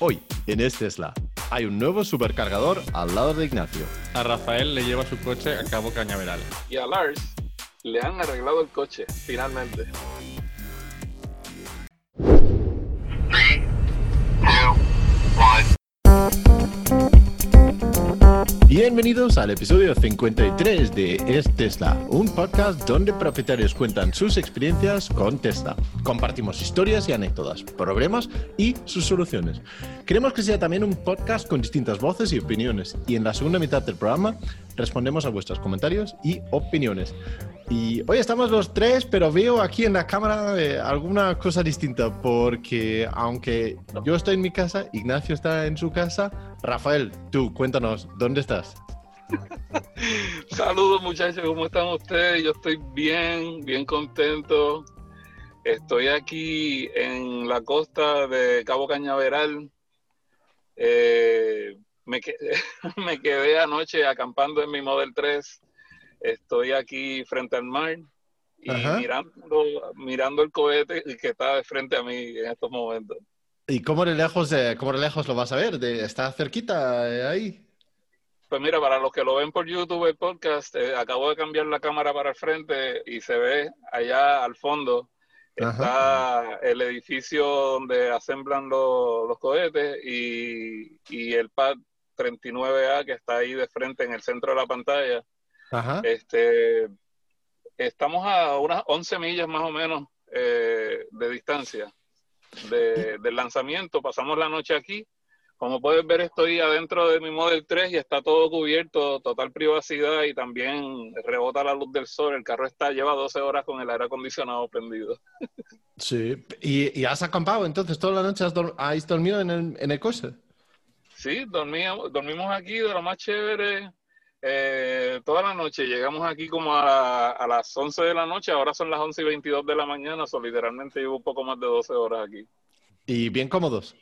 Hoy, en este Tesla, hay un nuevo supercargador al lado de Ignacio. A Rafael le lleva su coche a Cabo Cañaveral. Y a Lars le han arreglado el coche, finalmente. Bienvenidos al episodio 53 de Es Tesla, un podcast donde propietarios cuentan sus experiencias con Tesla. Compartimos historias y anécdotas, problemas y sus soluciones. Queremos que sea también un podcast con distintas voces y opiniones, y en la segunda mitad del programa respondemos a vuestros comentarios y opiniones. Y hoy estamos los tres, pero veo aquí en la cámara eh, alguna cosa distinta, porque aunque yo estoy en mi casa, Ignacio está en su casa, Rafael, tú cuéntanos, ¿dónde estás? Saludos muchachos, ¿cómo están ustedes? Yo estoy bien, bien contento. Estoy aquí en la costa de Cabo Cañaveral. Eh, me, me quedé anoche acampando en mi Model 3 estoy aquí frente al mar y mirando, mirando el cohete que está de frente a mí en estos momentos. ¿Y cómo de lejos, cómo de lejos lo vas a ver? ¿Está cerquita eh, ahí? Pues mira, para los que lo ven por YouTube, el podcast, eh, acabo de cambiar la cámara para el frente y se ve allá al fondo está el edificio donde asemblan los cohetes y, y el pad 39A que está ahí de frente en el centro de la pantalla este, estamos a unas 11 millas más o menos eh, de distancia del lanzamiento. Pasamos la noche aquí. Como puedes ver, estoy adentro de mi Model 3 y está todo cubierto, total privacidad y también rebota la luz del sol. El carro está lleva 12 horas con el aire acondicionado prendido. Sí, ¿y, has acampado entonces toda la noche? ¿Has, dormido en el, en el coche? Sí, dormíamos, dormimos aquí de lo más chévere. Eh, toda la noche. Llegamos aquí como a, las 11 de la noche, ahora son las 11 y 22 de la mañana, o literalmente llevo un poco más de 12 horas aquí. ¿Y bien cómodos?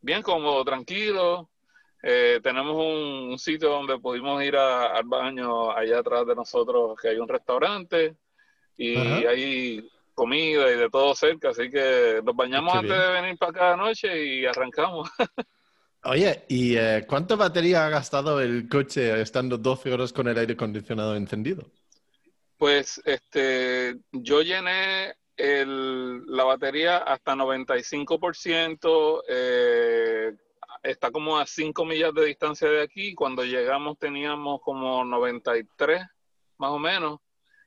Bien cómodo, tranquilo. Eh, tenemos un, sitio donde pudimos ir al baño allá atrás de nosotros, que hay un restaurante y hay comida y de todo cerca, así que nos bañamos antes de venir para cada noche y arrancamos. Oye, ¿y eh, cuánta batería ha gastado el coche estando 12 horas con el aire acondicionado encendido? Pues este, yo llené la batería hasta 95%, eh, está como a 5 millas de distancia de aquí. Cuando llegamos teníamos como 93 más o menos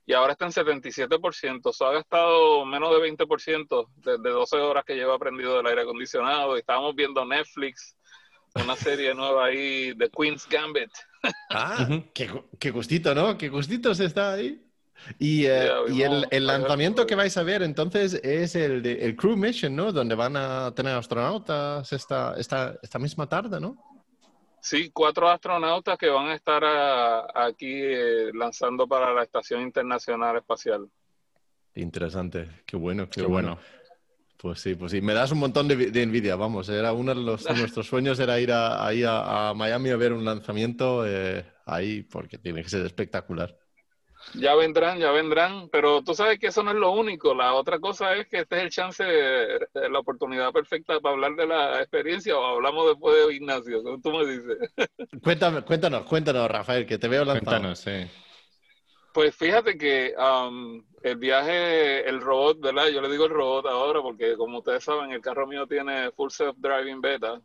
y ahora está en 77%. Eso ha gastado menos de 20% desde 12 horas que llevo aprendido del aire acondicionado. Estábamos viendo Netflix una serie nueva ahí de Queen's Gambit. Ah, qué, gustito, ¿no? Qué gustito se está ahí. Y, eh, el, lanzamiento que vais a ver entonces es el, de, el Crew Mission, ¿no? Donde van a tener astronautas esta, esta, esta misma tarde, ¿no? Sí, cuatro astronautas que van a estar aquí eh, lanzando para la Estación Internacional Espacial. Interesante, qué bueno, qué, bueno. Pues sí, pues sí. Me das un montón de, envidia, vamos. Era uno de, los, nuestros sueños era ir a, ahí a, Miami a ver un lanzamiento eh, ahí, porque tiene que ser espectacular. Ya vendrán, ya vendrán, pero tú sabes que eso no es lo único. La otra cosa es que este es el chance, la oportunidad perfecta para hablar de la experiencia o hablamos después de Ignacio, tú me dices. Cuéntame, cuéntanos, cuéntanos, Rafael, que te veo lanzado. Cuéntanos, sí. Pues fíjate que um, el viaje, el robot, ¿verdad? Yo le digo el robot ahora porque como ustedes saben, el carro mío tiene full self-driving beta,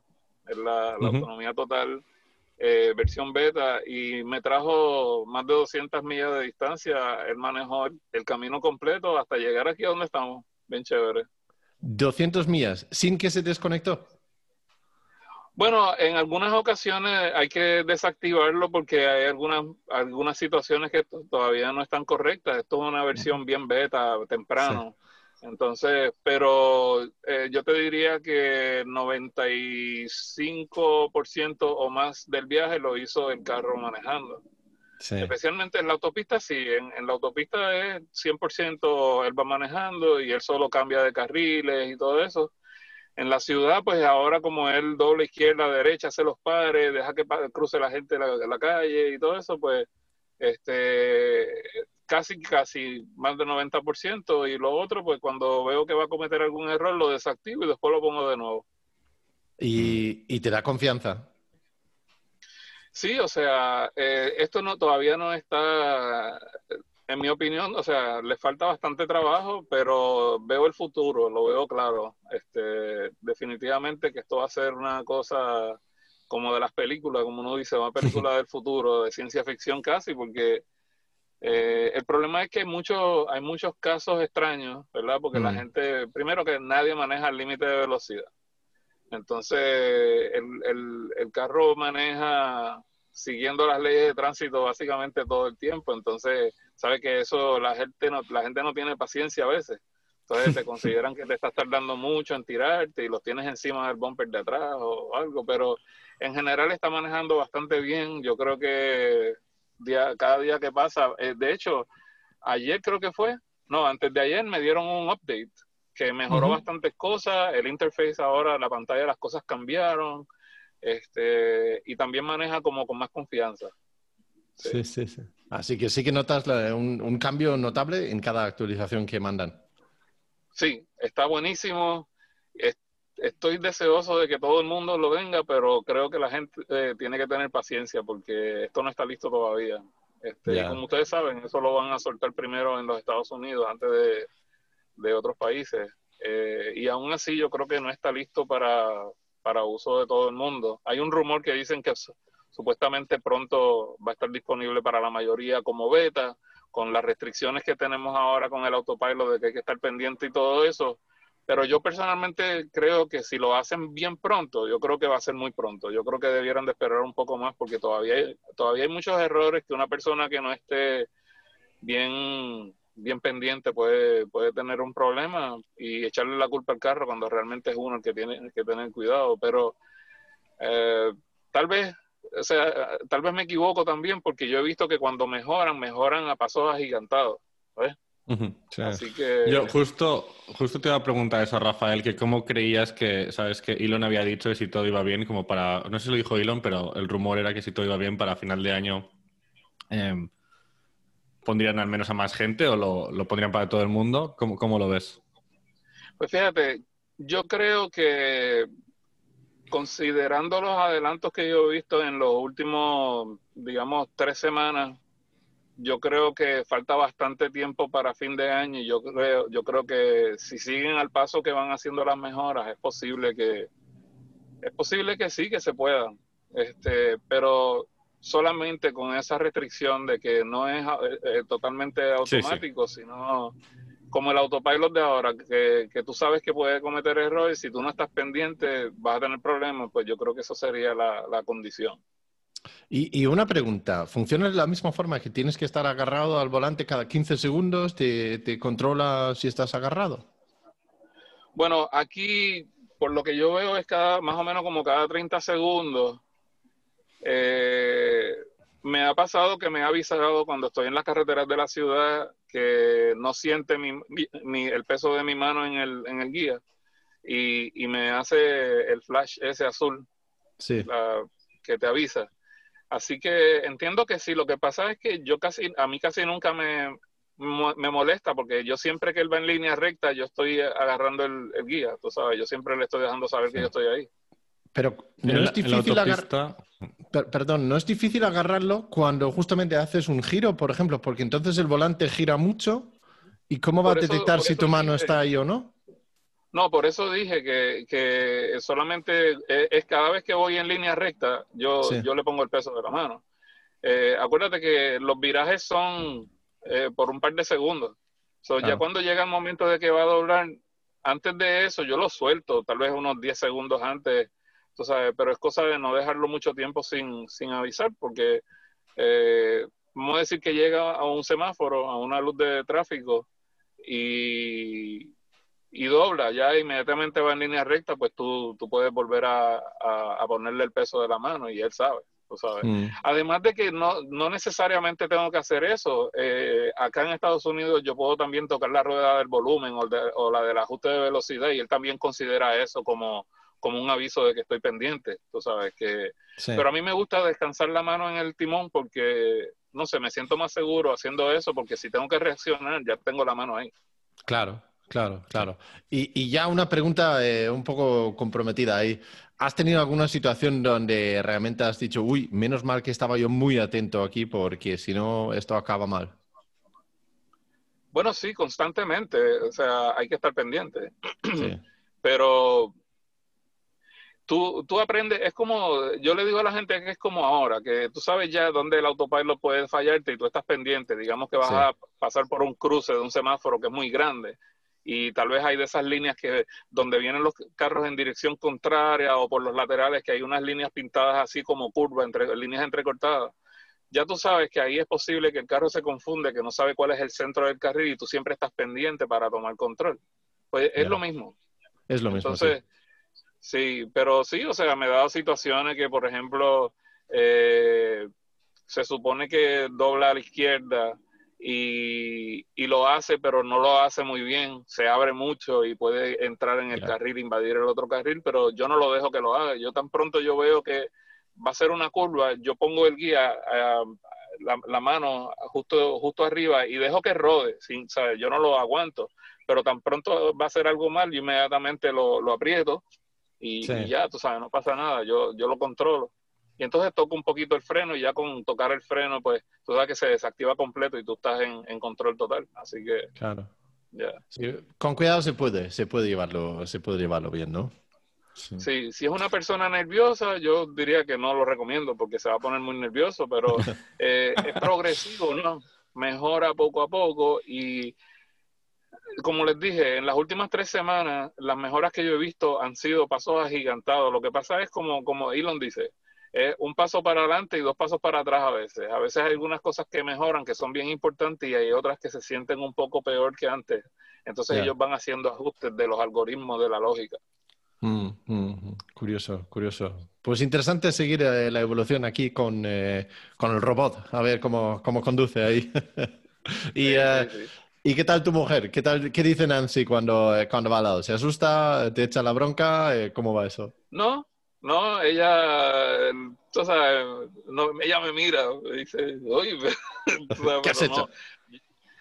es la, autonomía total, eh, versión beta, y me trajo más de 200 millas de distancia, él manejó el, camino completo hasta llegar aquí a donde estamos, bien chévere. 200 millas, sin que se desconectó. Bueno, en algunas ocasiones hay que desactivarlo porque hay algunas, algunas situaciones que todavía no están correctas. Esto es una versión bien beta, temprano. Entonces, pero eh, yo te diría que 95% o más del viaje lo hizo el carro manejando. Especialmente en la autopista, sí. En, en la autopista es 100% él va manejando y él solo cambia de carriles y todo eso en la ciudad, pues ahora como él doble izquierda, derecha, hace los padres, deja que cruce la gente la, la calle y todo eso, pues este casi, casi más del 90%. Y lo otro, pues cuando veo que va a cometer algún error, lo desactivo y después lo pongo de nuevo. y, te da confianza. Sí, o sea, eh, esto no todavía no está, en mi opinión, o sea, le falta bastante trabajo, pero veo el futuro, lo veo claro. Este, definitivamente que esto va a ser una cosa como de las películas, como uno dice, una película del futuro, de ciencia ficción casi, porque eh, el problema es que hay, muchos hay muchos casos extraños, ¿verdad? Porque la mm. gente, primero que nadie maneja el límite de velocidad. Entonces, el, el, carro maneja siguiendo las leyes de tránsito básicamente todo el tiempo. Entonces, sabe que eso la gente no, la gente no tiene paciencia a veces. Entonces te consideran que te estás tardando mucho en tirarte y los tienes encima del bumper de atrás o algo, pero en general está manejando bastante bien. Yo creo que día, cada día que pasa, eh, de hecho, ayer creo que fue, no, antes de ayer me dieron un update que mejoró bastantes cosas, el interface ahora, la pantalla, las cosas cambiaron, este, y también maneja como con más confianza. Sí, sí, sí. Así que sí que notas un, cambio notable en cada actualización que mandan. Sí, está buenísimo. Estoy deseoso de que todo el mundo lo venga, pero creo que la gente eh, tiene que tener paciencia porque esto no está listo todavía. Este, Como ustedes saben, eso lo van a soltar primero en los Estados Unidos antes de, de otros países. Eh, y aún así yo creo que no está listo para, para uso de todo el mundo. Hay un rumor que dicen que supuestamente pronto va a estar disponible para la mayoría como beta, con las restricciones que tenemos ahora con el autopilot de que hay que estar pendiente y todo eso. Pero yo personalmente creo que si lo hacen bien pronto, yo creo que va a ser muy pronto. Yo creo que debieran de esperar un poco más porque todavía hay, todavía hay muchos errores que una persona que no esté bien bien pendiente puede, puede tener un problema y echarle la culpa al carro cuando realmente es uno el que tiene que tener cuidado. Pero eh, tal vez, o sea, tal vez me equivoco también porque yo he visto que cuando mejoran, mejoran a pasos agigantados. Así que... Yo justo, justo te iba a preguntar eso, Rafael, que cómo creías que, sabes, que Elon había dicho que si todo iba bien, como para, no sé si lo dijo Elon, pero el rumor era que si todo iba bien para final de año eh, pondrían al menos a más gente o lo, pondrían para todo el mundo? ¿Cómo, ¿Cómo, lo ves? Pues fíjate, yo creo que considerando los adelantos que yo he visto en los últimos, digamos, tres semanas, yo creo que falta bastante tiempo para fin de año y yo creo, yo creo que si siguen al paso que van haciendo las mejoras, es posible que, es posible que sí, que se puedan. Este, pero solamente con esa restricción de que no es eh, eh, totalmente automático, sino como el autopilot de ahora, que, que, tú sabes que puede cometer errores, si tú no estás pendiente vas a tener problemas, pues yo creo que eso sería la, la condición. Y, y, una pregunta, ¿funciona de la misma forma que tienes que estar agarrado al volante cada 15 segundos? ¿Te, te controla si estás agarrado? Bueno, aquí por lo que yo veo es cada, más o menos como cada 30 segundos eh, me ha pasado que me ha avisado cuando estoy en las carreteras de la ciudad que no siente mi, el peso de mi mano en el, en el guía y, y, me hace el flash ese azul sí. que te avisa. Así que entiendo que sí, lo que pasa es que yo casi, a mí casi nunca me, me molesta porque yo siempre que él va en línea recta, yo estoy agarrando el, guía, tú sabes, yo siempre le estoy dejando saber que yo estoy ahí. Pero no es difícil agarrarlo. Perdón, no es difícil agarrarlo cuando justamente haces un giro, por ejemplo, porque entonces el volante gira mucho. ¿Y cómo va a detectar si tu mano está ahí o no? No, por eso dije que, solamente es, cada vez que voy en línea recta, yo, yo le pongo el peso de la mano. Eh, acuérdate que los virajes son eh, por un par de segundos. Ya cuando llega el momento de que va a doblar, antes de eso yo lo suelto, tal vez unos 10 segundos antes pero es cosa de no dejarlo mucho tiempo sin, sin avisar, porque eh, vamos a decir que llega a un semáforo, a una luz de tráfico y, y dobla, ya inmediatamente va en línea recta, pues tú, tú puedes volver a, a, ponerle el peso de la mano y él sabe. Tú sabes. Mm. Además de que no, no necesariamente tengo que hacer eso, eh, acá en Estados Unidos yo puedo también tocar la rueda del volumen o, o la del ajuste de velocidad y él también considera eso como, como un aviso de que estoy pendiente, tú sabes que... Pero a mí me gusta descansar la mano en el timón porque, no sé, me siento más seguro haciendo eso porque si tengo que reaccionar ya tengo la mano ahí. Claro. Claro, claro. Y, ya una pregunta eh, un poco comprometida ahí. ¿Has tenido alguna situación donde realmente has dicho, uy, menos mal que estaba yo muy atento aquí porque si no, esto acaba mal? Bueno, sí, constantemente. O sea, hay que estar pendiente. Pero tú, tú aprendes, es como, yo le digo a la gente que es como ahora, que tú sabes ya dónde el autopilot puede fallarte y tú estás pendiente. Digamos que vas a pasar por un cruce de un semáforo que es muy grande y tal vez hay de esas líneas que donde vienen los carros en dirección contraria o por los laterales que hay unas líneas pintadas así como curvas, entre, líneas entrecortadas. Ya tú sabes que ahí es posible que el carro se confunde, que no sabe cuál es el centro del carril y tú siempre estás pendiente para tomar control. Pues es lo mismo. Es lo mismo. Entonces, sí. Pero sí, o sea, me dado situaciones que, por ejemplo, eh, se supone que dobla a la izquierda y, lo hace, pero no lo hace muy bien, se abre mucho y puede entrar en el carril, invadir el otro carril, pero yo no lo dejo que lo haga. Yo tan pronto yo veo que va a ser una curva, yo pongo el guía, la, mano justo, justo arriba y dejo que rode, sin, yo no lo aguanto, pero tan pronto va a ser algo mal, yo inmediatamente lo, lo aprieto y, y, ya, tú sabes, no pasa nada, yo, yo lo controlo y entonces toco un poquito el freno y ya con tocar el freno, pues tú sabes que se desactiva completo y tú estás en, control total. Así que. Claro. con cuidado se puede, se puede llevarlo, se puede llevarlo bien, ¿no? Sí. si es una persona nerviosa, yo diría que no lo recomiendo porque se va a poner muy nervioso, pero eh, es progresivo, ¿no? Mejora poco a poco y como les dije, en las últimas tres semanas, las mejoras que yo he visto han sido pasos agigantados. Lo que pasa es como, como Elon dice, es un paso para adelante y dos pasos para atrás a veces. A veces hay algunas cosas que mejoran, que son bien importantes, y hay otras que se sienten un poco peor que antes. Entonces ellos van haciendo ajustes de los algoritmos de la lógica. Mm, mm, mm. curioso, curioso. Pues interesante seguir eh, la evolución aquí con, eh, con, el robot, a ver cómo, cómo conduce ahí. y, eh, ¿Y qué tal tu mujer? ¿Qué, tal, qué dice Nancy cuando, cuando va al lado? ¿Se asusta? ¿Te echa la bronca? ¿Cómo va eso? No, no, ella, tú sabes, no, ella me mira, me dice, oye, ¿qué has hecho?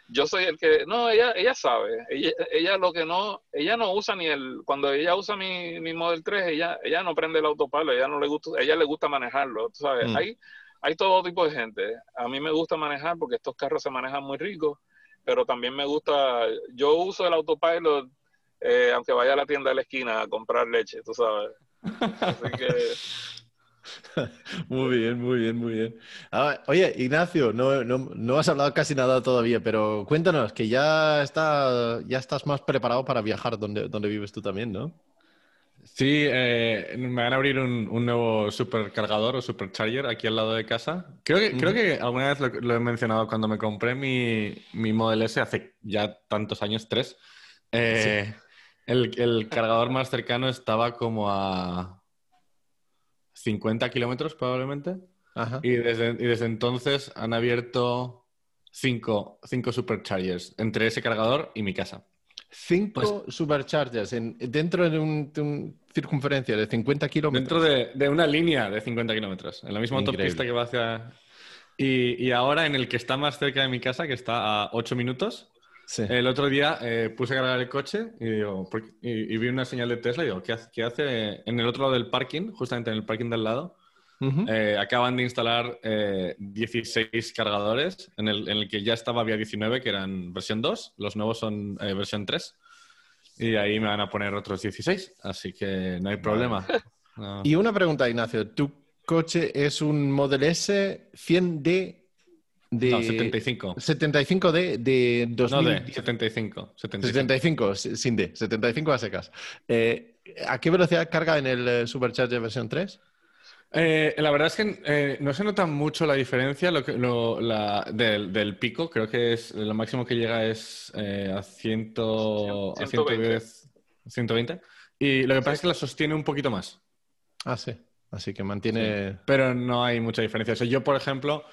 yo soy el que, no, ella, ella sabe, ella, ella lo que no, ella no usa ni el, cuando ella usa mi, mi Model 3, ella, ella no prende el autopalo, ella no le gusta, ella le gusta manejarlo, tú sabes, mm. hay, hay todo tipo de gente, a mí me gusta manejar porque estos carros se manejan muy ricos, pero también me gusta, yo uso el autopilot, eh, aunque vaya a la tienda de la esquina a comprar leche, tú sabes. Así que... Muy bien, muy bien, muy bien. Ah, oye, Ignacio, no, no, has hablado casi nada todavía, pero cuéntanos que ya, está, ya estás más preparado para viajar donde, donde vives tú también, ¿no? Sí, eh, me van a abrir un, nuevo supercargador o supercharger aquí al lado de casa. Creo que, creo que alguna vez lo, he mencionado cuando me compré mi, mi Model S hace ya tantos años, tres. Eh, el, cargador más cercano estaba como a 50 kilómetros probablemente. Y, desde, entonces han abierto cinco, cinco superchargers entre ese cargador y mi casa. Cinco pues superchargers dentro de un, circunferencia de 50 kilómetros. Dentro de, una línea de 50 kilómetros, en la misma autopista que va hacia... Y, y, ahora en el que está más cerca de mi casa, que está a 8 minutos, el otro día eh, puse a cargar el coche y, digo, y, vi una señal de Tesla y digo, ¿qué hace, en el otro lado del parking, justamente en el parking del lado? Eh, acaban de instalar 16 eh, cargadores, en el, en el, que ya estaba había 19, que eran versión 2, los nuevos son versión 3, y ahí me van a poner otros 16, así que no hay problema. Y una pregunta, Ignacio, ¿tu coche es un Model S 100D de... No, 75. 75 de, de 2000... No, de 75. 75, sin D, 75 a secas. Eh, ¿A qué velocidad carga en el eh, Supercharger versión 3? Eh, la verdad es que no se nota mucho la diferencia lo que, lo, la, del, del, pico. Creo que es lo máximo que llega es a, 100, 120. a 110, 120. Y lo que pasa es que la sostiene un poquito más. Ah, sí. Así que mantiene. Pero no hay mucha diferencia. yo, por ejemplo,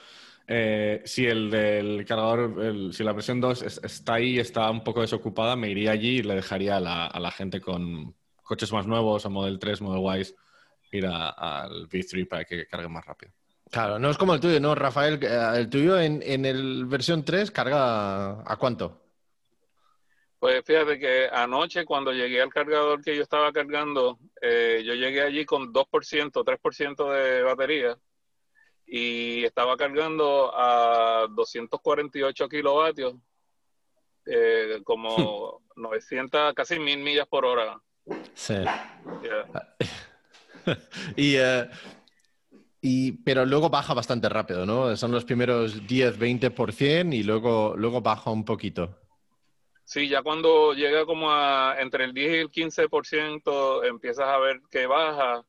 eh, si el del cargador, si la versión 2 está ahí y está un poco desocupada, me iría allí y le dejaría a la, gente con coches más nuevos, a Model 3, Model Y, ir al V3 para que cargue más rápido. Claro, no es como el tuyo, ¿no, Rafael? Eh, el tuyo en, en el versión 3 carga a cuánto? Pues fíjate que anoche cuando llegué al cargador que yo estaba cargando, eh, yo llegué allí con 2%, 3% de batería y estaba cargando a 248 kilovatios, eh, como 900, casi mil millas por hora. Sí. y, eh, y, pero luego baja bastante rápido, ¿no? Son los primeros 10, 20% y luego, luego baja un poquito. Sí, ya cuando llega como a entre el 10 y el 15% empiezas a ver que baja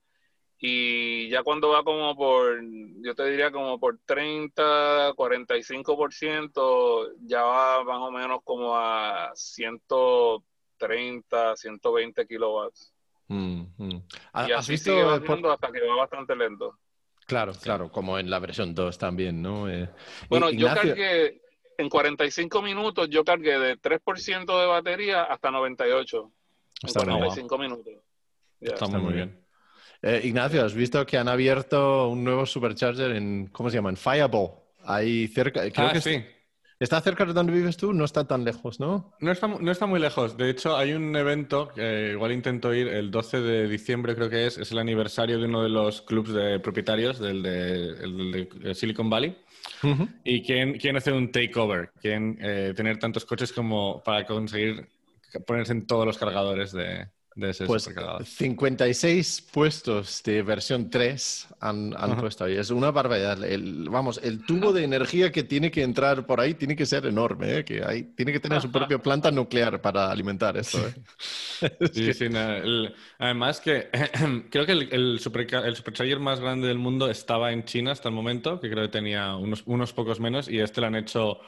y ya cuando va como por, yo te diría como por 30, 45%, ya va más o menos como a 130, 120 kilowatts. Mm, mm. Y así sigue bajando hasta que va bastante lento. Claro, claro, como en la versión 2 también, ¿no? Eh, bueno, yo cargué, en 45 minutos yo cargué de 3% de batería hasta 98. Hasta 45 minutos. Está muy bien. Eh, Ignacio, ¿has visto que han abierto un nuevo supercharger en, ¿cómo se llama? En Fireball. Ahí cerca. Creo ah, que sí. Está cerca de donde vives tú, no está tan lejos, ¿no? No está, no está muy lejos. De hecho, hay un evento que igual intento ir el 12 de diciembre, creo que es. Es el aniversario de uno de los clubs de propietarios del de Silicon Valley. Y quieren, quieren, hacer un takeover, quieren eh, tener tantos coches como para conseguir ponerse en todos los cargadores de, pues 56 puestos de versión 3 han, puesto ahí. Es una barbaridad. El, vamos, el tubo de energía que tiene que entrar por ahí tiene que ser enorme. ¿eh? Que hay, tiene que tener su propia planta nuclear para alimentar esto. ¿eh? Sí, sí. además que creo que el, el, supercharger más grande del mundo estaba en China hasta el momento, que creo que tenía unos, unos pocos menos, y este lo han hecho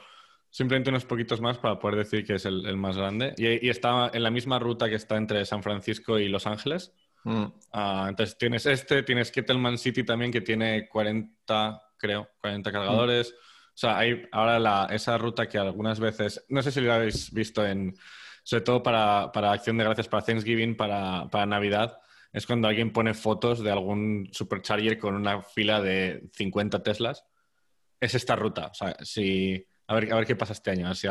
Simplemente unos poquitos más para poder decir que es el, más grande. Y, está en la misma ruta que está entre San Francisco y Los Ángeles. Mm. Ah, entonces tienes este, tienes Kettleman City también que tiene 40, creo, 40 cargadores. O sea, hay ahora esa ruta que algunas veces, no sé si lo habéis visto en, sobre todo para, para Acción de Gracias, para Thanksgiving, para, para Navidad, es cuando alguien pone fotos de algún supercharger con una fila de 50 Teslas. Es esta ruta. O sea, si a ver, a ver qué pasa este año, si,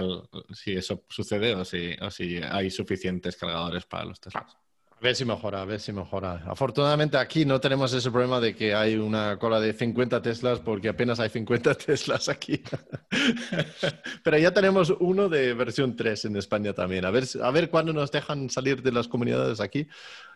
eso sucede o si, o si hay suficientes cargadores para los Teslas. A ver si mejora, a ver si mejora. Afortunadamente aquí no tenemos ese problema de que hay una cola de 50 Teslas porque apenas hay 50 Teslas aquí. Pero ya tenemos uno de versión 3 en España también. A ver, a ver cuándo nos dejan salir de las comunidades aquí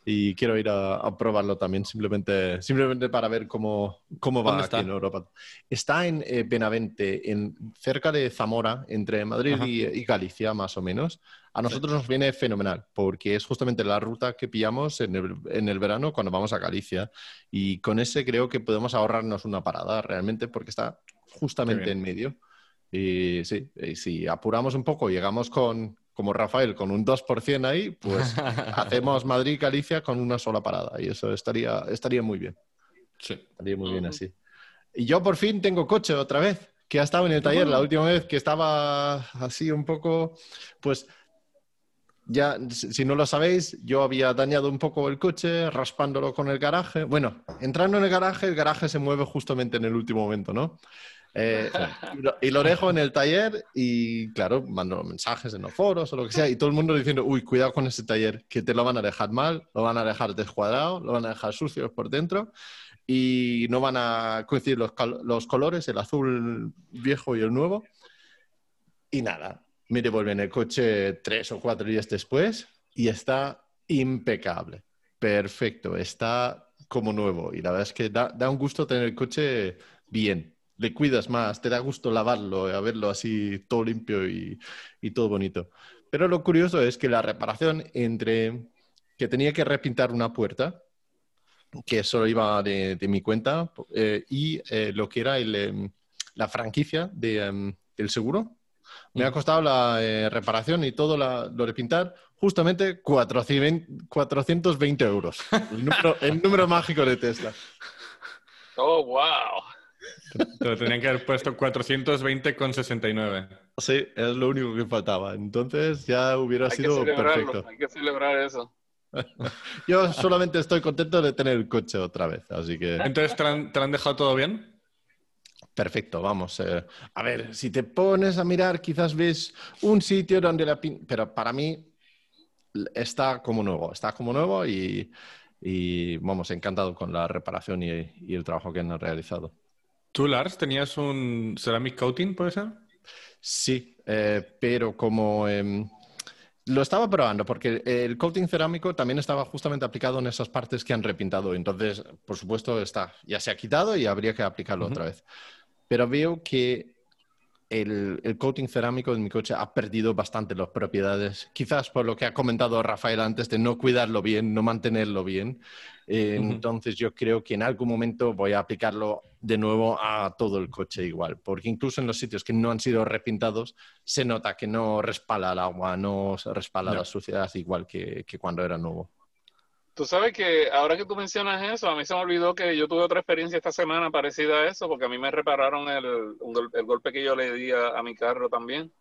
y quiero ir a, probarlo también simplemente, simplemente para ver cómo, cómo va aquí en Europa. Está en eh, Benavente, en, cerca de Zamora, entre Madrid y Galicia más o menos. A nosotros nos viene fenomenal, porque es justamente la ruta que pillamos en el, verano cuando vamos a Galicia. Y con ese creo que podemos ahorrarnos una parada realmente, porque está justamente en medio. Y sí, si apuramos un poco, llegamos con, como Rafael, con un 2% ahí, pues hacemos Madrid-Galicia con una sola parada. Y eso estaría, estaría muy bien. Sí. Estaría muy bien así. Y yo por fin tengo coche otra vez, que ha estado en el taller la última vez que estaba así un poco, pues ya, si no lo sabéis, yo había dañado un poco el coche raspándolo con el garaje. Bueno, entrando en el garaje, el garaje se mueve justamente en el último momento, ¿no? Eh, y, lo, dejo en el taller y, claro, mando mensajes en los foros o lo que sea y todo el mundo diciendo, uy, cuidado con ese taller, que te lo van a dejar mal, lo van a dejar descuadrado, lo van a dejar sucio por dentro y no van a coincidir los, los colores, el azul viejo y el nuevo. Y nada, me devuelven el coche tres o cuatro días después y está impecable. Perfecto, está como nuevo. Y la verdad es que da, un gusto tener el coche bien. Le cuidas más, te da gusto lavarlo, a verlo así todo limpio y, todo bonito. Pero lo curioso es que la reparación entre que tenía que repintar una puerta, que solo iba de, mi cuenta, eh, y eh, lo que era em, la franquicia de, em, del seguro, me ha costado la eh, reparación y todo lo de pintar justamente 420 euros. El número, mágico de Tesla. Oh, wow. Te lo tenían que haber puesto 420,69. Sí, es lo único que faltaba. Entonces ya hubiera sido perfecto. Hay que celebrar eso. Yo solamente estoy contento de tener el coche otra vez, así que... Entonces, ¿te han, dejado todo bien? Perfecto, vamos. Eh, a ver, si te pones a mirar, quizás ves un sitio donde la... Pero para mí está como nuevo, está como nuevo y, vamos, encantado con la reparación y, el trabajo que han realizado. ¿Tú, Lars, tenías un ceramic coating, puede ser? Sí, eh, pero como... Em, lo estaba probando porque el coating cerámico también estaba justamente aplicado en esas partes que han repintado. Entonces, por supuesto, está, ya se ha quitado y habría que aplicarlo otra vez. Pero veo que el, coating cerámico de mi coche ha perdido bastante las propiedades, quizás por lo que ha comentado Rafael antes de no cuidarlo bien, no mantenerlo bien. Eh, entonces yo creo que en algún momento voy a aplicarlo de nuevo a todo el coche igual, porque incluso en los sitios que no han sido repintados se nota que no respala el agua, no respala la suciedad igual que cuando era nuevo. Tú sabes que ahora que tú mencionas eso, a mí se me olvidó que yo tuve otra experiencia esta semana parecida a eso, porque a mí me repararon el, el golpe que yo le di a, mi carro también.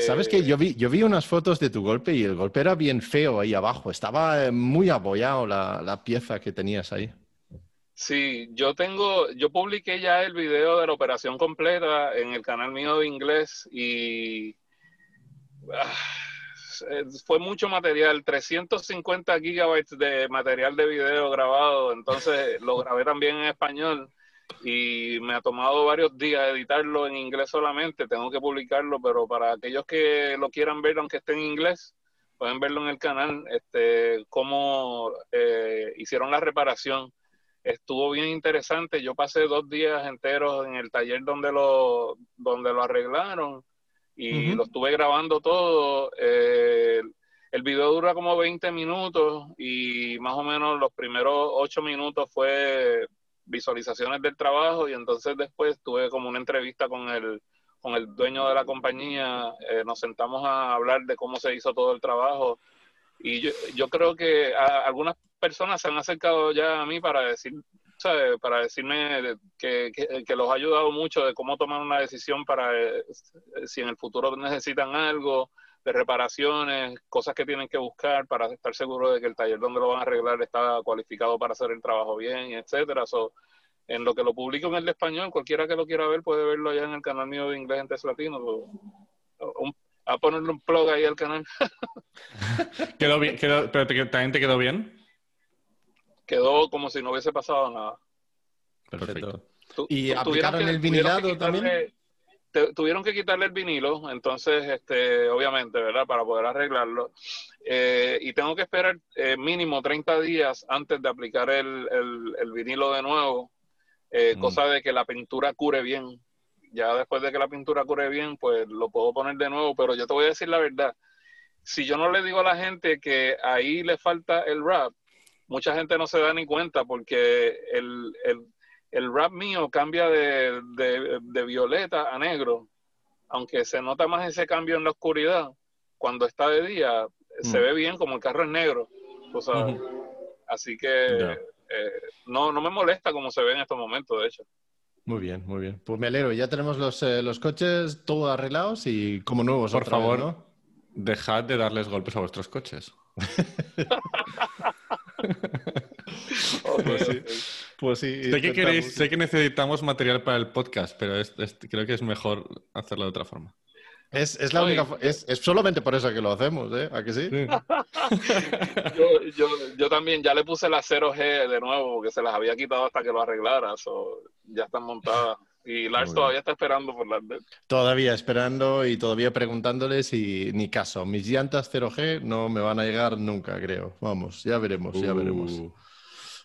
¿Sabes que yo vi, yo vi unas fotos de tu golpe y el golpe era bien feo ahí abajo. Estaba eh, muy abollado la, la pieza que tenías ahí. Sí, yo tengo, yo publiqué ya el video de la operación completa en el canal mío de inglés y ah, eh, fue mucho material, 350 gigabytes de material de video grabado, entonces lo grabé también en español y me ha tomado varios días editarlo en inglés solamente, tengo que publicarlo, pero para aquellos que lo quieran ver, aunque esté en inglés, pueden verlo en el canal, este, cómo eh, hicieron la reparación. Estuvo bien interesante, yo pasé dos días enteros en el taller donde lo, donde lo arreglaron y lo estuve grabando todo. Eh, el video dura como 20 minutos y más o menos los primeros 8 minutos fue visualizaciones del trabajo y entonces después tuve como una entrevista con el, con el dueño de la compañía, eh, nos sentamos a hablar de cómo se hizo todo el trabajo y yo, yo creo que algunas personas se han acercado ya a mí para decir para decirme que, los ha ayudado mucho de cómo tomar una decisión para eh, si en el futuro necesitan algo de reparaciones, cosas que tienen que buscar para estar seguro de que el taller donde lo van a arreglar está cualificado para hacer el trabajo bien, etcétera. en lo que lo publico en el de español, cualquiera que lo quiera ver puede verlo allá en el canal mío de inglés en Teslatino. a ponerle un plug ahí al canal. ¿Quedó bien? Quedó, ¿Pero también te quedó bien? quedó como si no hubiese pasado nada. Perfecto. ¿Y aplicaron el vinilado también? Tuvieron que quitarle el vinilo, entonces, este, obviamente, ¿verdad? Para poder arreglarlo. Eh, y tengo que esperar eh, mínimo 30 días antes de aplicar el, el, vinilo de nuevo, eh, mm. cosa de que la pintura cure bien. Ya después de que la pintura cure bien, pues lo puedo poner de nuevo, pero yo te voy a decir la verdad. Si yo no le digo a la gente que ahí le falta el wrap, mucha gente no se da ni cuenta porque el, el, rap mío cambia de, de, violeta a negro, aunque se nota más ese cambio en la oscuridad, cuando está de día se mm. ve bien como el carro es negro. Así que eh, no, no me molesta como se ve en estos momentos, de hecho. Muy bien, muy bien. Pues me alegro, ya tenemos los, eh, los coches todos arreglados y como nuevos. Por favor, dejad de darles golpes a vuestros coches. pues sí. Pues sé, que queréis, sé que necesitamos material para el podcast, pero creo que es mejor hacerlo de otra forma. Es, es la única, es, es, solamente por eso que lo hacemos, ¿eh? ¿A que sí? yo, yo, yo, también ya le puse la 0G de nuevo porque se las había quitado hasta que lo arreglara. ya están montadas. Y Lars todavía está esperando por las Todavía esperando y todavía preguntándoles y ni caso. Mis llantas 0G no me van a llegar nunca, creo. Vamos, ya veremos, ya veremos.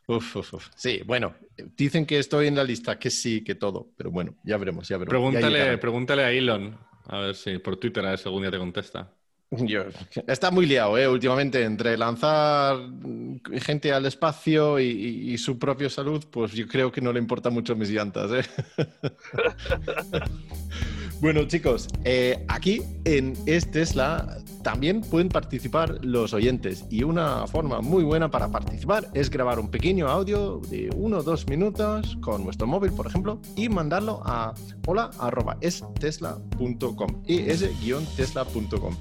Uf, uf, uf. Sí, bueno, dicen que estoy en la lista, que sí, que todo, pero bueno, ya veremos, ya veremos. Pregúntale, pregúntale a Elon, a ver si por Twitter a ver si algún día te contesta. está muy liado, ¿eh? Últimamente, entre lanzar gente al espacio y, su propia salud, pues yo creo que no le importa mucho mis llantas, ¿eh? bueno, chicos, eh, aquí en Es Tesla también pueden participar los oyentes y una forma muy buena para participar es grabar un pequeño audio de uno o dos minutos con nuestro móvil, por ejemplo, y mandarlo a hola.estesla.com, es-tesla.com.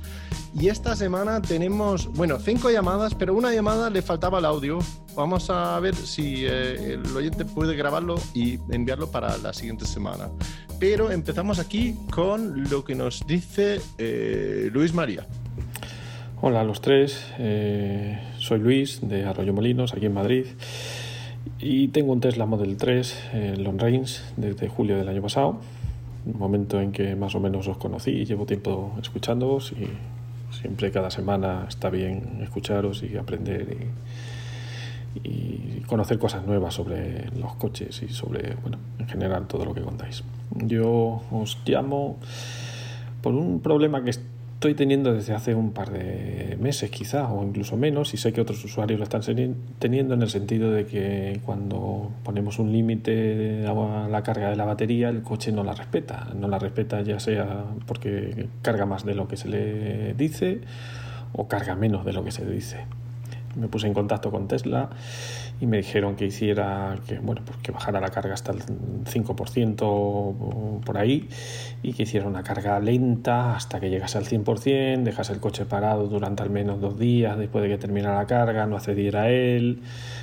Y esta semana tenemos, bueno, cinco llamadas, pero una llamada le faltaba el audio. Vamos a ver si eh, el oyente puede grabarlo y enviarlo para la siguiente semana. Pero empezamos aquí con lo que nos dice eh, Luis María. Hola a los tres, eh, soy Luis de Arroyo Molinos, aquí en Madrid. Y tengo un Tesla Model 3 en Long Range desde julio del año pasado, momento en que más o menos os conocí llevo tiempo escuchándoos y siempre cada semana está bien escucharos y aprender y, y, conocer cosas nuevas sobre los coches y sobre, bueno, en general todo lo que contáis. Yo os llamo por un problema que estoy teniendo desde hace un par de meses quizá o incluso menos y sé que otros usuarios lo están teniendo en el sentido de que cuando ponemos un límite a la carga de la batería el coche no la respeta, no la respeta ya sea porque carga más de lo que se le dice o carga menos de lo que se dice. Me puse en contacto con Tesla y me dijeron que hiciera que bueno pues bajara la carga hasta el 5% por ahí y que hiciera una carga lenta hasta que llegase al 100%, dejase el coche parado durante al menos dos días después de que terminara la carga, no accediera a él,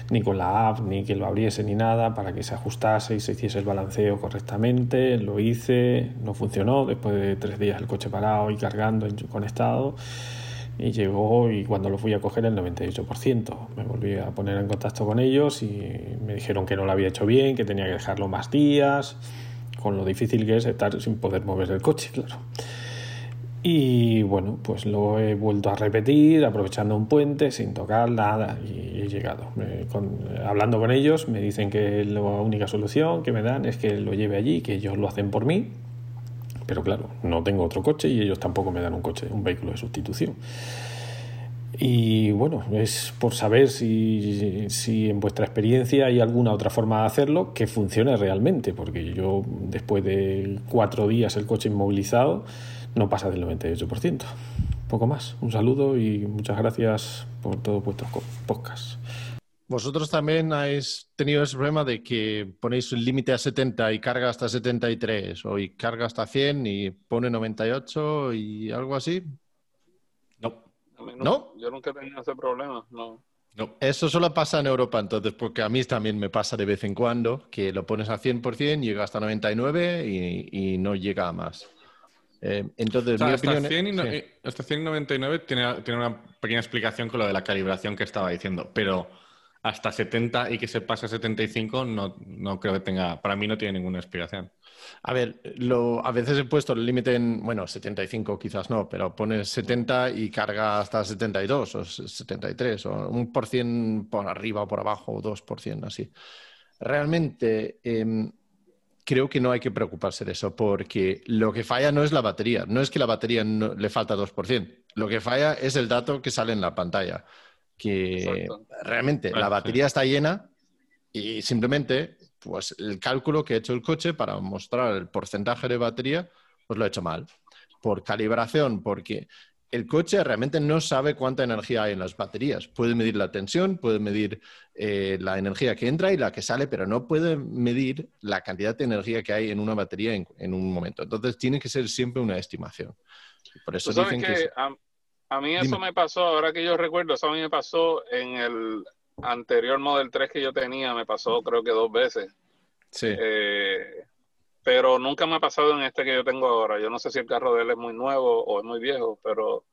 ni con la app, ni que lo abriese ni nada, para que se ajustase y se hiciese el balanceo correctamente. Lo hice, no funcionó, después de tres días el coche parado y cargando, conectado y llegó y cuando lo fui a coger el 98%. Me volví a poner en contacto con ellos y me dijeron que no lo había hecho bien, que tenía que dejarlo más días, con lo difícil que es estar sin poder mover el coche, claro. Y bueno, pues lo he vuelto a repetir, aprovechando un puente, sin tocar nada, y he llegado. hablando con ellos, me dicen que la única solución que me dan es que lo lleve allí, que ellos lo hacen por mí, pero claro, no tengo otro coche y ellos tampoco me dan un coche, un vehículo de sustitución. Y bueno, es por saber si, si, en vuestra experiencia hay alguna otra forma de hacerlo que funcione realmente, porque yo después de cuatro días el coche inmovilizado no pasa del 98%. Poco más. Un saludo y muchas gracias por todos vuestros podcasts. Vosotros también habéis tenido ese problema de que ponéis el límite a 70 y carga hasta 73 o y carga hasta 100 y pone 98 y algo así. No. no. Yo nunca he tenido ese problema, no. No. Eso solo pasa en Europa, entonces, porque a mí también me pasa de vez en cuando que lo pones a 100%, llega hasta 99 y, y no llega a más. Eh, entonces, mi hasta, 100 y eh, hasta 199 tiene, tiene una pequeña explicación con lo de la calibración que estaba diciendo, pero hasta 70 y que se pase a 75 no, no creo que tenga, para mí no tiene ninguna explicación. A ver, lo, a veces he puesto el límite en, bueno, 75 quizás no, pero pones 70 y carga hasta 72 o 73 o un por cien por arriba o por abajo o dos por cien así. Realmente em, creo que no hay que preocuparse de eso porque lo que falla no es la batería, no es que la batería le falta 2%, lo que falla es el dato que sale en la pantalla que realmente la batería está llena y simplemente pues el cálculo que ha hecho el coche para mostrar el porcentaje de batería, pues lo ha hecho mal. Por calibración, porque el coche realmente no sabe cuánta energía hay en las baterías. Puede medir la tensión, puede medir eh, la energía que entra y la que sale, pero no puede medir la cantidad de energía que hay en una batería en, un momento. Entonces tiene que ser siempre una estimación. Por eso dicen que, a mí eso me pasó, ahora que yo recuerdo, eso a mí me pasó en el anterior Model 3 que yo tenía, me pasó creo que dos veces. Sí. Eh, pero nunca me ha pasado en este que yo tengo ahora. Yo no sé si el carro de él es muy nuevo o es muy viejo, pero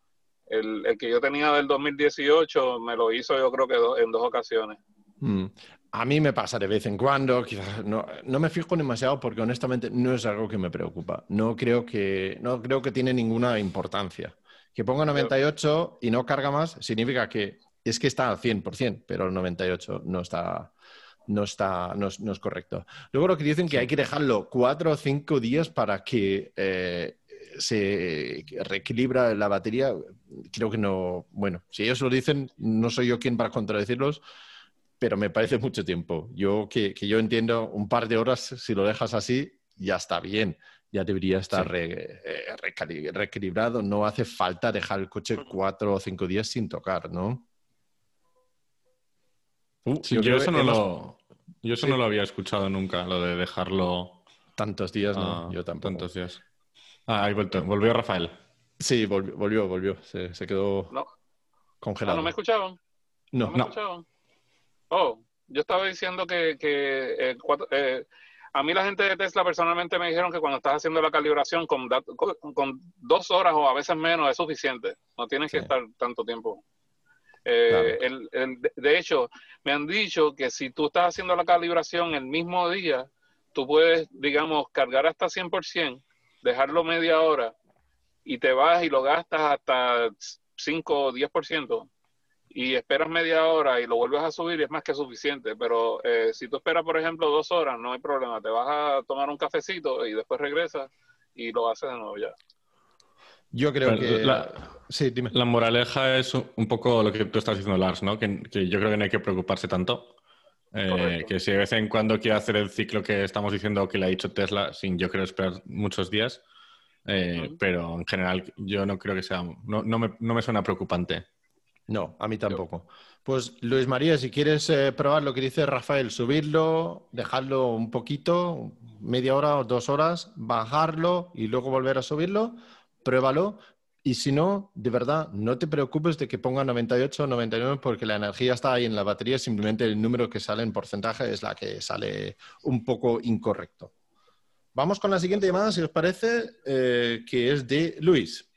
el, que yo tenía del 2018 me lo hizo yo creo que en dos ocasiones. Mm. A mí me pasa de vez en cuando, quizás no, no, me fijo demasiado porque honestamente no es algo que me preocupa. No creo que, no creo que tiene ninguna importancia. Que ponga 98 y no carga más significa que es que está al 100%, pero el 98 no está, no, está, no es, correcto. Luego lo que dicen que hay que dejarlo cuatro o cinco días para que eh, se reequilibra la batería. Creo que no, bueno, si ellos lo dicen, no soy yo quien para contradecirlos, pero me parece mucho tiempo. Yo que, que yo entiendo un par de horas, si lo dejas así, ya está bien ya debería estar eh, reequilibrado. No hace falta dejar el coche cuatro o cinco días sin tocar, ¿no? Uh, yo, eso, no lo, yo eso no lo había escuchado nunca, lo de dejarlo. Tantos días, no, ah, yo tampoco. Tantos días. Ah, ahí vuelto. Volvió Rafael. Sí, volvió, volvió, Se, quedó congelado. Ah, ¿No me escuchaban? No, no. Me Escuchaban? Oh, yo estaba diciendo que, que eh, a mí la gente de Tesla personalmente me dijeron que cuando estás haciendo la calibración con, con, dos horas o a veces menos es suficiente. No tienes que estar tanto tiempo. Eh, de hecho, me han dicho que si tú estás haciendo la calibración el mismo día, tú puedes, digamos, cargar hasta 100%, dejarlo media hora y te vas y lo gastas hasta 5 o 10% y esperas media hora y lo vuelves a subir y es más que suficiente. Pero eh, si tú esperas, por ejemplo, dos horas, no hay problema. Te vas a tomar un cafecito y después regresas y lo haces de nuevo ya. Yo creo que... La, sí, dime. La moraleja es un poco lo que tú estás diciendo, Lars, ¿no? Que, yo creo que no hay que preocuparse tanto. Eh, que si de vez en cuando quiere hacer el ciclo que estamos diciendo que le ha dicho Tesla, sin yo creo esperar muchos días, eh, pero en general yo no creo que sea, no, no, me, no me suena preocupante. No, a mí tampoco. Pues Luis María, si quieres eh, probar lo que dice Rafael, subirlo, dejarlo un poquito, media hora o dos horas, bajarlo y luego volver a subirlo, pruébalo. Y si no, de verdad, no te preocupes de que ponga 98 o 99 porque la energía está ahí en la batería, simplemente el número que sale en porcentaje es la que sale un poco incorrecto. Vamos con la siguiente llamada, si os parece, eh, que es de Luis.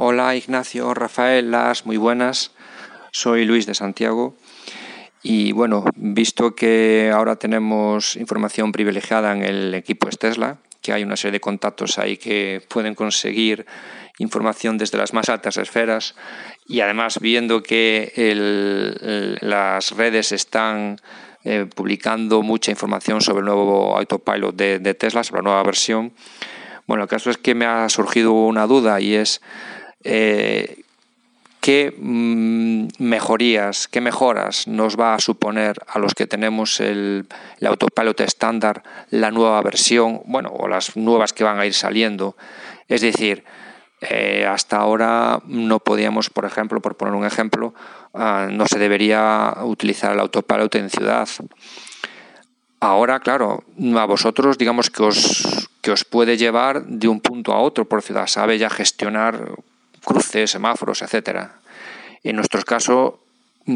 Hola Ignacio, Rafael, Las, muy buenas. Soy Luis de Santiago. Y bueno, visto que ahora tenemos información privilegiada en el equipo Tesla, que hay una serie de contactos ahí que pueden conseguir información desde las más altas esferas y además viendo que las redes están eh, publicando mucha información sobre el nuevo autopilot de, de Tesla, sobre la nueva versión, bueno, el caso es que me ha surgido una duda y es eh, qué mm, mejorías, qué mejoras nos va a suponer a los que tenemos el, autopilot estándar la nueva versión, bueno, o las nuevas que van a ir saliendo. Es decir, eh, hasta ahora no podíamos, por ejemplo, por poner un ejemplo, ah, no se debería utilizar el autopilot en ciudad. Ahora, claro, a vosotros digamos que os, que os puede llevar de un punto a otro por ciudad, sabe ya gestionar cruces, semáforos, etcétera. En nuestro caso,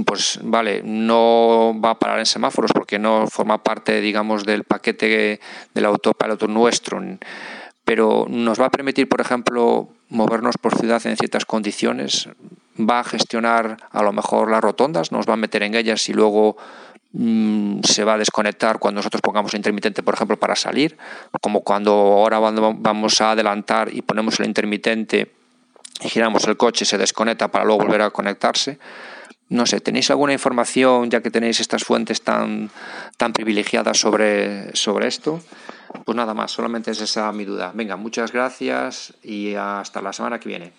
pues vale, no va a parar en semáforos porque no forma parte, digamos, del paquete del autopiloto nuestro, pero nos va a permitir, por ejemplo, movernos por ciudad en ciertas condiciones, va a gestionar a lo mejor las rotondas, nos va a meter en ellas y luego mm, se va a desconectar cuando nosotros pongamos el intermitente, por ejemplo, para salir, como cuando ahora vamos a adelantar y ponemos el intermitente giramos el coche, se desconecta para luego volver a conectarse. No sé, ¿tenéis alguna información, ya que tenéis estas fuentes tan, tan privilegiadas sobre, sobre esto? Pues nada más, solamente es esa mi duda. Venga, muchas gracias y hasta la semana que viene.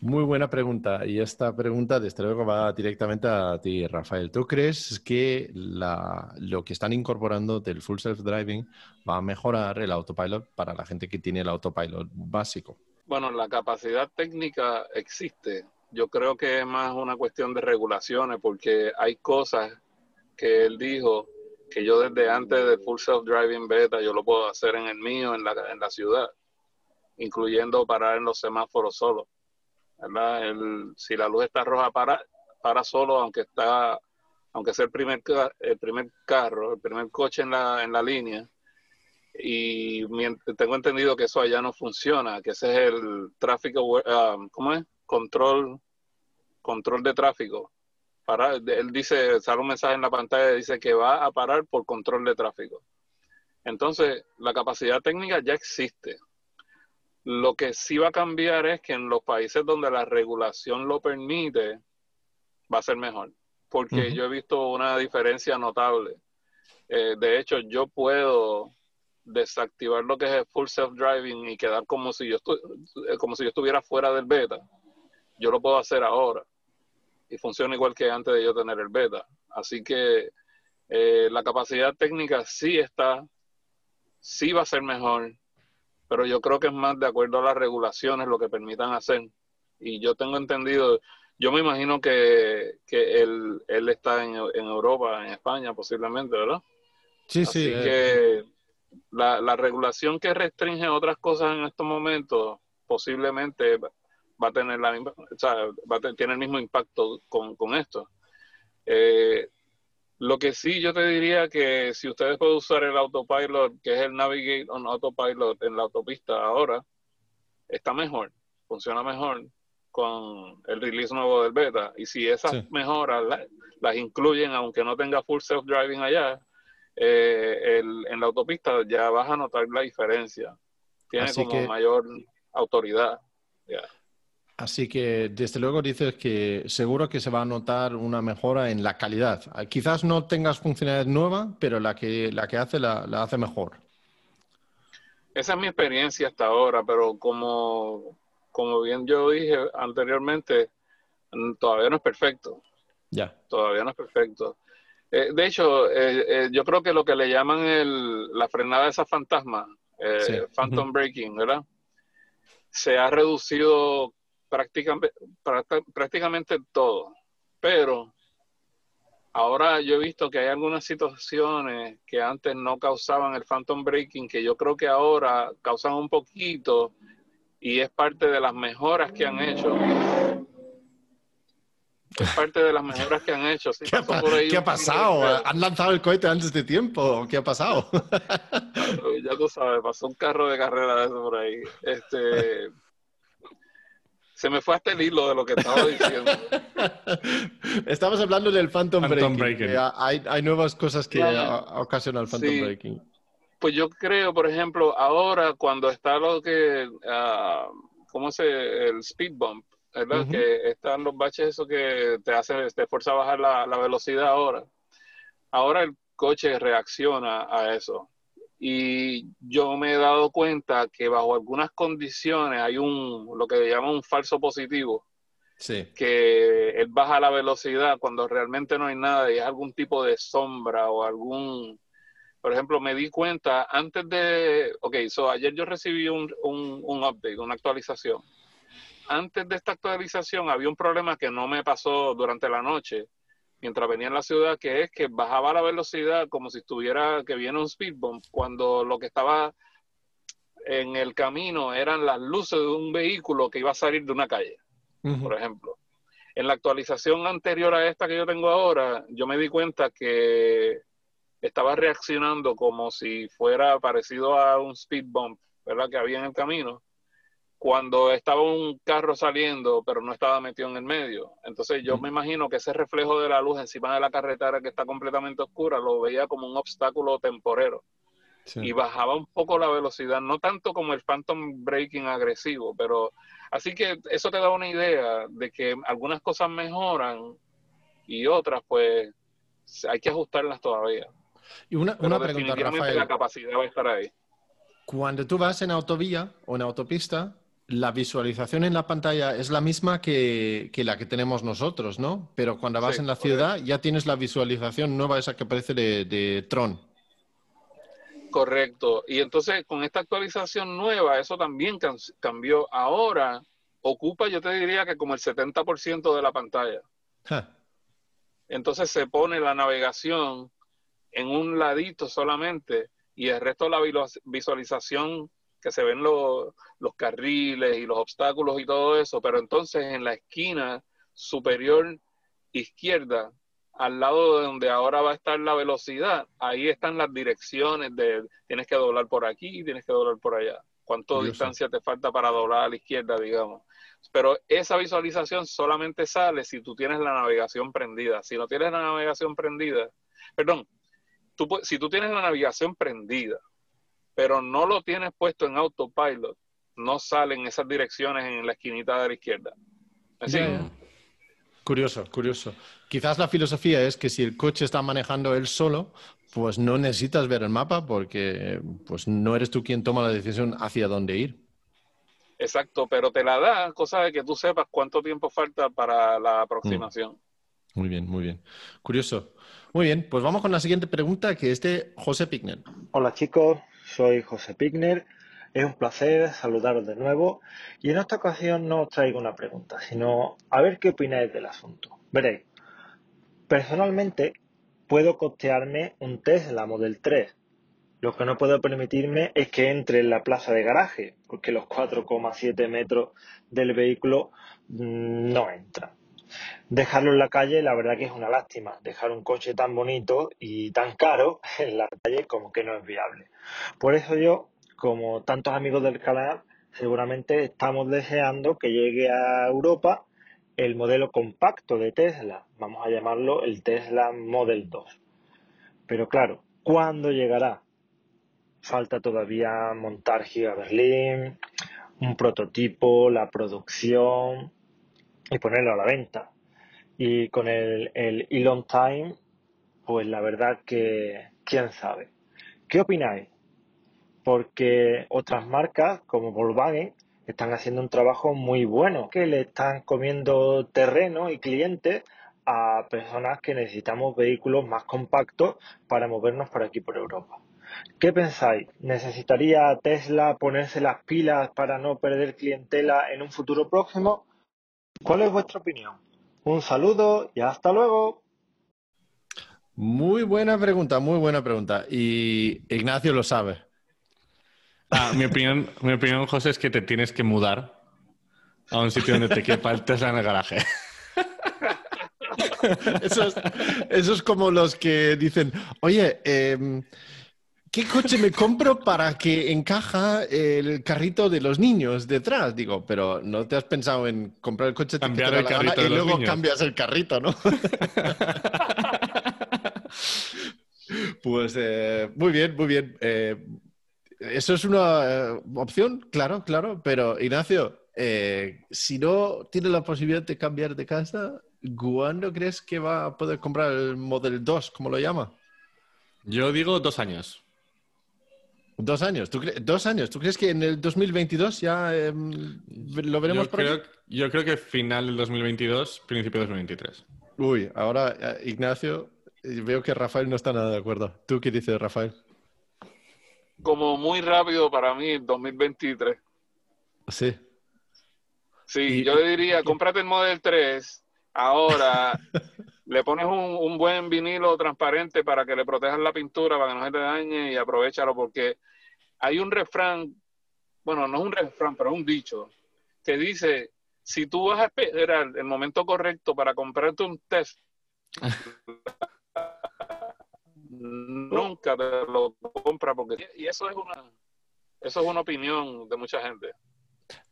Muy buena pregunta. Y esta pregunta, desde luego, va directamente a ti, Rafael. ¿Tú crees que lo que están incorporando del Full Self Driving va a mejorar el autopilot para la gente que tiene el autopilot básico? Bueno, la capacidad técnica existe. Yo creo que es más una cuestión de regulaciones porque hay cosas que él dijo que yo desde antes de Full Self Driving Beta yo lo puedo hacer en el mío, en la, en la ciudad, incluyendo parar en los semáforos solo. si la luz está roja, para, para solo, aunque está, aunque sea el primer, el primer carro, el primer coche en la, en la línea, y tengo entendido que eso allá no funciona, que ese es el tráfico, um, ¿cómo es? Control, control de tráfico. Para, él dice, sale un mensaje en la pantalla, dice que va a parar por control de tráfico. Entonces, la capacidad técnica ya existe. Lo que sí va a cambiar es que en los países donde la regulación lo permite, va a ser mejor. Porque yo he visto una diferencia notable. Eh, de hecho, yo puedo desactivar lo que es el full self driving y quedar como si yo eh, como si yo estuviera fuera del beta, yo lo puedo hacer ahora y funciona igual que antes de yo tener el beta. Así que eh, la capacidad técnica sí está, sí va a ser mejor, pero yo creo que es más de acuerdo a las regulaciones lo que permitan hacer. Y yo tengo entendido, yo me imagino que, que él, él está en, en Europa, en España posiblemente, ¿verdad? Sí, Así sí. Que, la, la regulación que restringe otras cosas en estos momentos posiblemente va a tener la misma, o sea, va a tener el mismo impacto con, con esto. Eh, lo que sí yo te diría que si ustedes pueden usar el autopilot, que es el Navigate on Autopilot en la autopista ahora, está mejor, funciona mejor con el release nuevo del beta. Y si esas mejoras las incluyen, aunque no tenga full self-driving allá, eh, en la autopista ya vas a notar la diferencia. Tiene como mayor autoridad. Así que desde luego dices que seguro que se va a notar una mejora en la calidad. Quizás no tengas funcionalidad nueva, pero la que, la que hace la, hace mejor. Esa es mi experiencia hasta ahora, pero como, como bien yo dije anteriormente, mm, todavía no es perfecto. Ya. Todavía no es perfecto. Eh, de hecho, eh, eh, yo creo que lo que le llaman el, la frenada de esa fantasma, phantom braking, ¿verdad? Se ha reducido prácticamente, prácticamente todo. Pero ahora yo he visto que hay algunas situaciones que antes no causaban el phantom braking, que yo creo que ahora causan un poquito y es parte de las mejoras que han hecho. Es parte de las mejoras que han hecho. ¿Qué, ha, pasado? ¿Han lanzado el cohete antes de tiempo? ¿Qué ha pasado? ya tú sabes, pasó un carro de carrera de eso por ahí. Este, se me fue hasta el hilo de lo que estaba diciendo. Estamos hablando del Phantom, Breaking. Hay, nuevas cosas que ocasionan el Phantom Breaking. Pues yo creo, por ejemplo, ahora cuando está lo que, uh, ¿cómo se? El speed bump, ¿verdad? Que están los baches eso que te hacen, te fuerza a bajar la, la velocidad ahora. Ahora el coche reacciona a eso. Y yo me he dado cuenta que bajo algunas condiciones hay un, lo que llaman un falso positivo. Sí. Que él baja la velocidad cuando realmente no hay nada y es algún tipo de sombra o algún... Por ejemplo, me di cuenta antes de... Ok, so ayer yo recibí un, un, un update, una actualización. Antes de esta actualización había un problema que no me pasó durante la noche mientras venía en la ciudad, que es que bajaba la velocidad como si estuviera, que viene un speed bump, cuando lo que estaba en el camino eran las luces de un vehículo que iba a salir de una calle, por ejemplo. En la actualización anterior a esta que yo tengo ahora, yo me di cuenta que estaba reaccionando como si fuera parecido a un speed bump, ¿verdad? Que había en el camino cuando estaba un carro saliendo, pero no estaba metido en el medio. Entonces yo me imagino que ese reflejo de la luz encima de la carretera que está completamente oscura lo veía como un obstáculo temporero. Y bajaba un poco la velocidad, no tanto como el phantom braking agresivo, pero así que eso te da una idea de que algunas cosas mejoran y otras pues hay que ajustarlas todavía. Y una, una pregunta, Rafael. la capacidad va a estar ahí. Cuando tú vas en autovía o en autopista, la visualización en la pantalla es la misma que, la que tenemos nosotros, ¿no? Pero cuando vas en la ciudad ya tienes la visualización nueva, esa que aparece de, Tron. Correcto. Y entonces con esta actualización nueva, eso también cambió. Ahora ocupa, yo te diría que como el 70% de la pantalla. Entonces se pone la navegación en un ladito solamente y el resto de la visualización que se ven los, carriles y los obstáculos y todo eso, pero entonces en la esquina superior izquierda, al lado de donde ahora va a estar la velocidad, ahí están las direcciones de tienes que doblar por aquí, tienes que doblar por allá. ¿Cuánto distancia te falta para doblar a la izquierda, digamos? Pero esa visualización solamente sale si tú tienes la navegación prendida. Si no tienes la navegación prendida, perdón, tú, si tú tienes la navegación prendida, pero no lo tienes puesto en autopilot, no salen esas direcciones en la esquinita de la izquierda. Así. Curioso, curioso. Quizás la filosofía es que si el coche está manejando él solo, pues no necesitas ver el mapa porque pues no eres tú quien toma la decisión hacia dónde ir. Exacto, pero te la da, cosa de que tú sepas cuánto tiempo falta para la aproximación. Mm. Muy bien, muy bien. Curioso. Muy bien, pues vamos con la siguiente pregunta que es de José Pigner. Hola chicos, soy José Pigner. Es un placer saludaros de nuevo y en esta ocasión no os traigo una pregunta, sino a ver qué opináis del asunto. Veréis, personalmente puedo costearme un Tesla Model 3 Lo que no puedo permitirme es que entre en la plaza de garaje, porque los 4,7 metros del vehículo mm, no entran. Dejarlo en la calle, la verdad que es una lástima. Dejar un coche tan bonito y tan caro en la calle como que no es viable. Por eso yo, como tantos amigos del canal, seguramente estamos deseando que llegue a Europa el modelo compacto de Tesla. Vamos a llamarlo el Tesla Model 2. Pero claro, ¿cuándo llegará? Falta todavía montar Giga Berlín, un prototipo, la producción y ponerlo a la venta. Y con el, el Elon Time, pues la verdad que quién sabe. ¿Qué opináis? Porque otras marcas como Volkswagen están haciendo un trabajo muy bueno, que le están comiendo terreno y clientes a personas que necesitamos vehículos más compactos para movernos por aquí por Europa. ¿Qué pensáis? ¿Necesitaría Tesla ponerse las pilas para no perder clientela en un futuro próximo? ¿Cuál es vuestra opinión? Un saludo y hasta luego. Muy buena pregunta, muy buena pregunta. Y Ignacio lo sabe. Ah, mi, opinión, mi opinión, José, es que te tienes que mudar a un sitio donde te quepa el Tesla en el garaje. Eso es, como los que dicen, oye, eh, ¿qué coche me compro para que encaja el carrito de los niños detrás? Digo, pero no te has pensado en comprar el coche Cambiar el carrito y luego cambias el carrito, ¿no? pues eh, muy bien, muy bien. Eh, eso es una eh, opción, claro, claro, pero Ignacio, si no tiene la posibilidad de cambiar de casa, ¿cuándo crees que va a poder comprar el Model 2, como lo llama? Yo digo dos años. Dos años. ¿Tú dos años. ¿Tú crees que en el 2022 ya em, lo veremos yo creo, Yo creo que final del 2022, principio del 2023. Uy, ahora eh, Ignacio, eh, veo que Rafael no está nada de acuerdo. ¿Tú qué dices, Rafael? Como muy rápido para mí, 2023. Sí. Sí, yo le diría, cómprate el Model 3 ahora. le pones un, buen vinilo transparente para que le protejas la pintura, para que no se te dañe y aprovechalo porque hay un refrán, bueno, no es un refrán, pero es un dicho, que dice, si tú vas a esperar el momento correcto para comprarte un test, nunca te lo compra porque y eso es una eso es una opinión de mucha gente.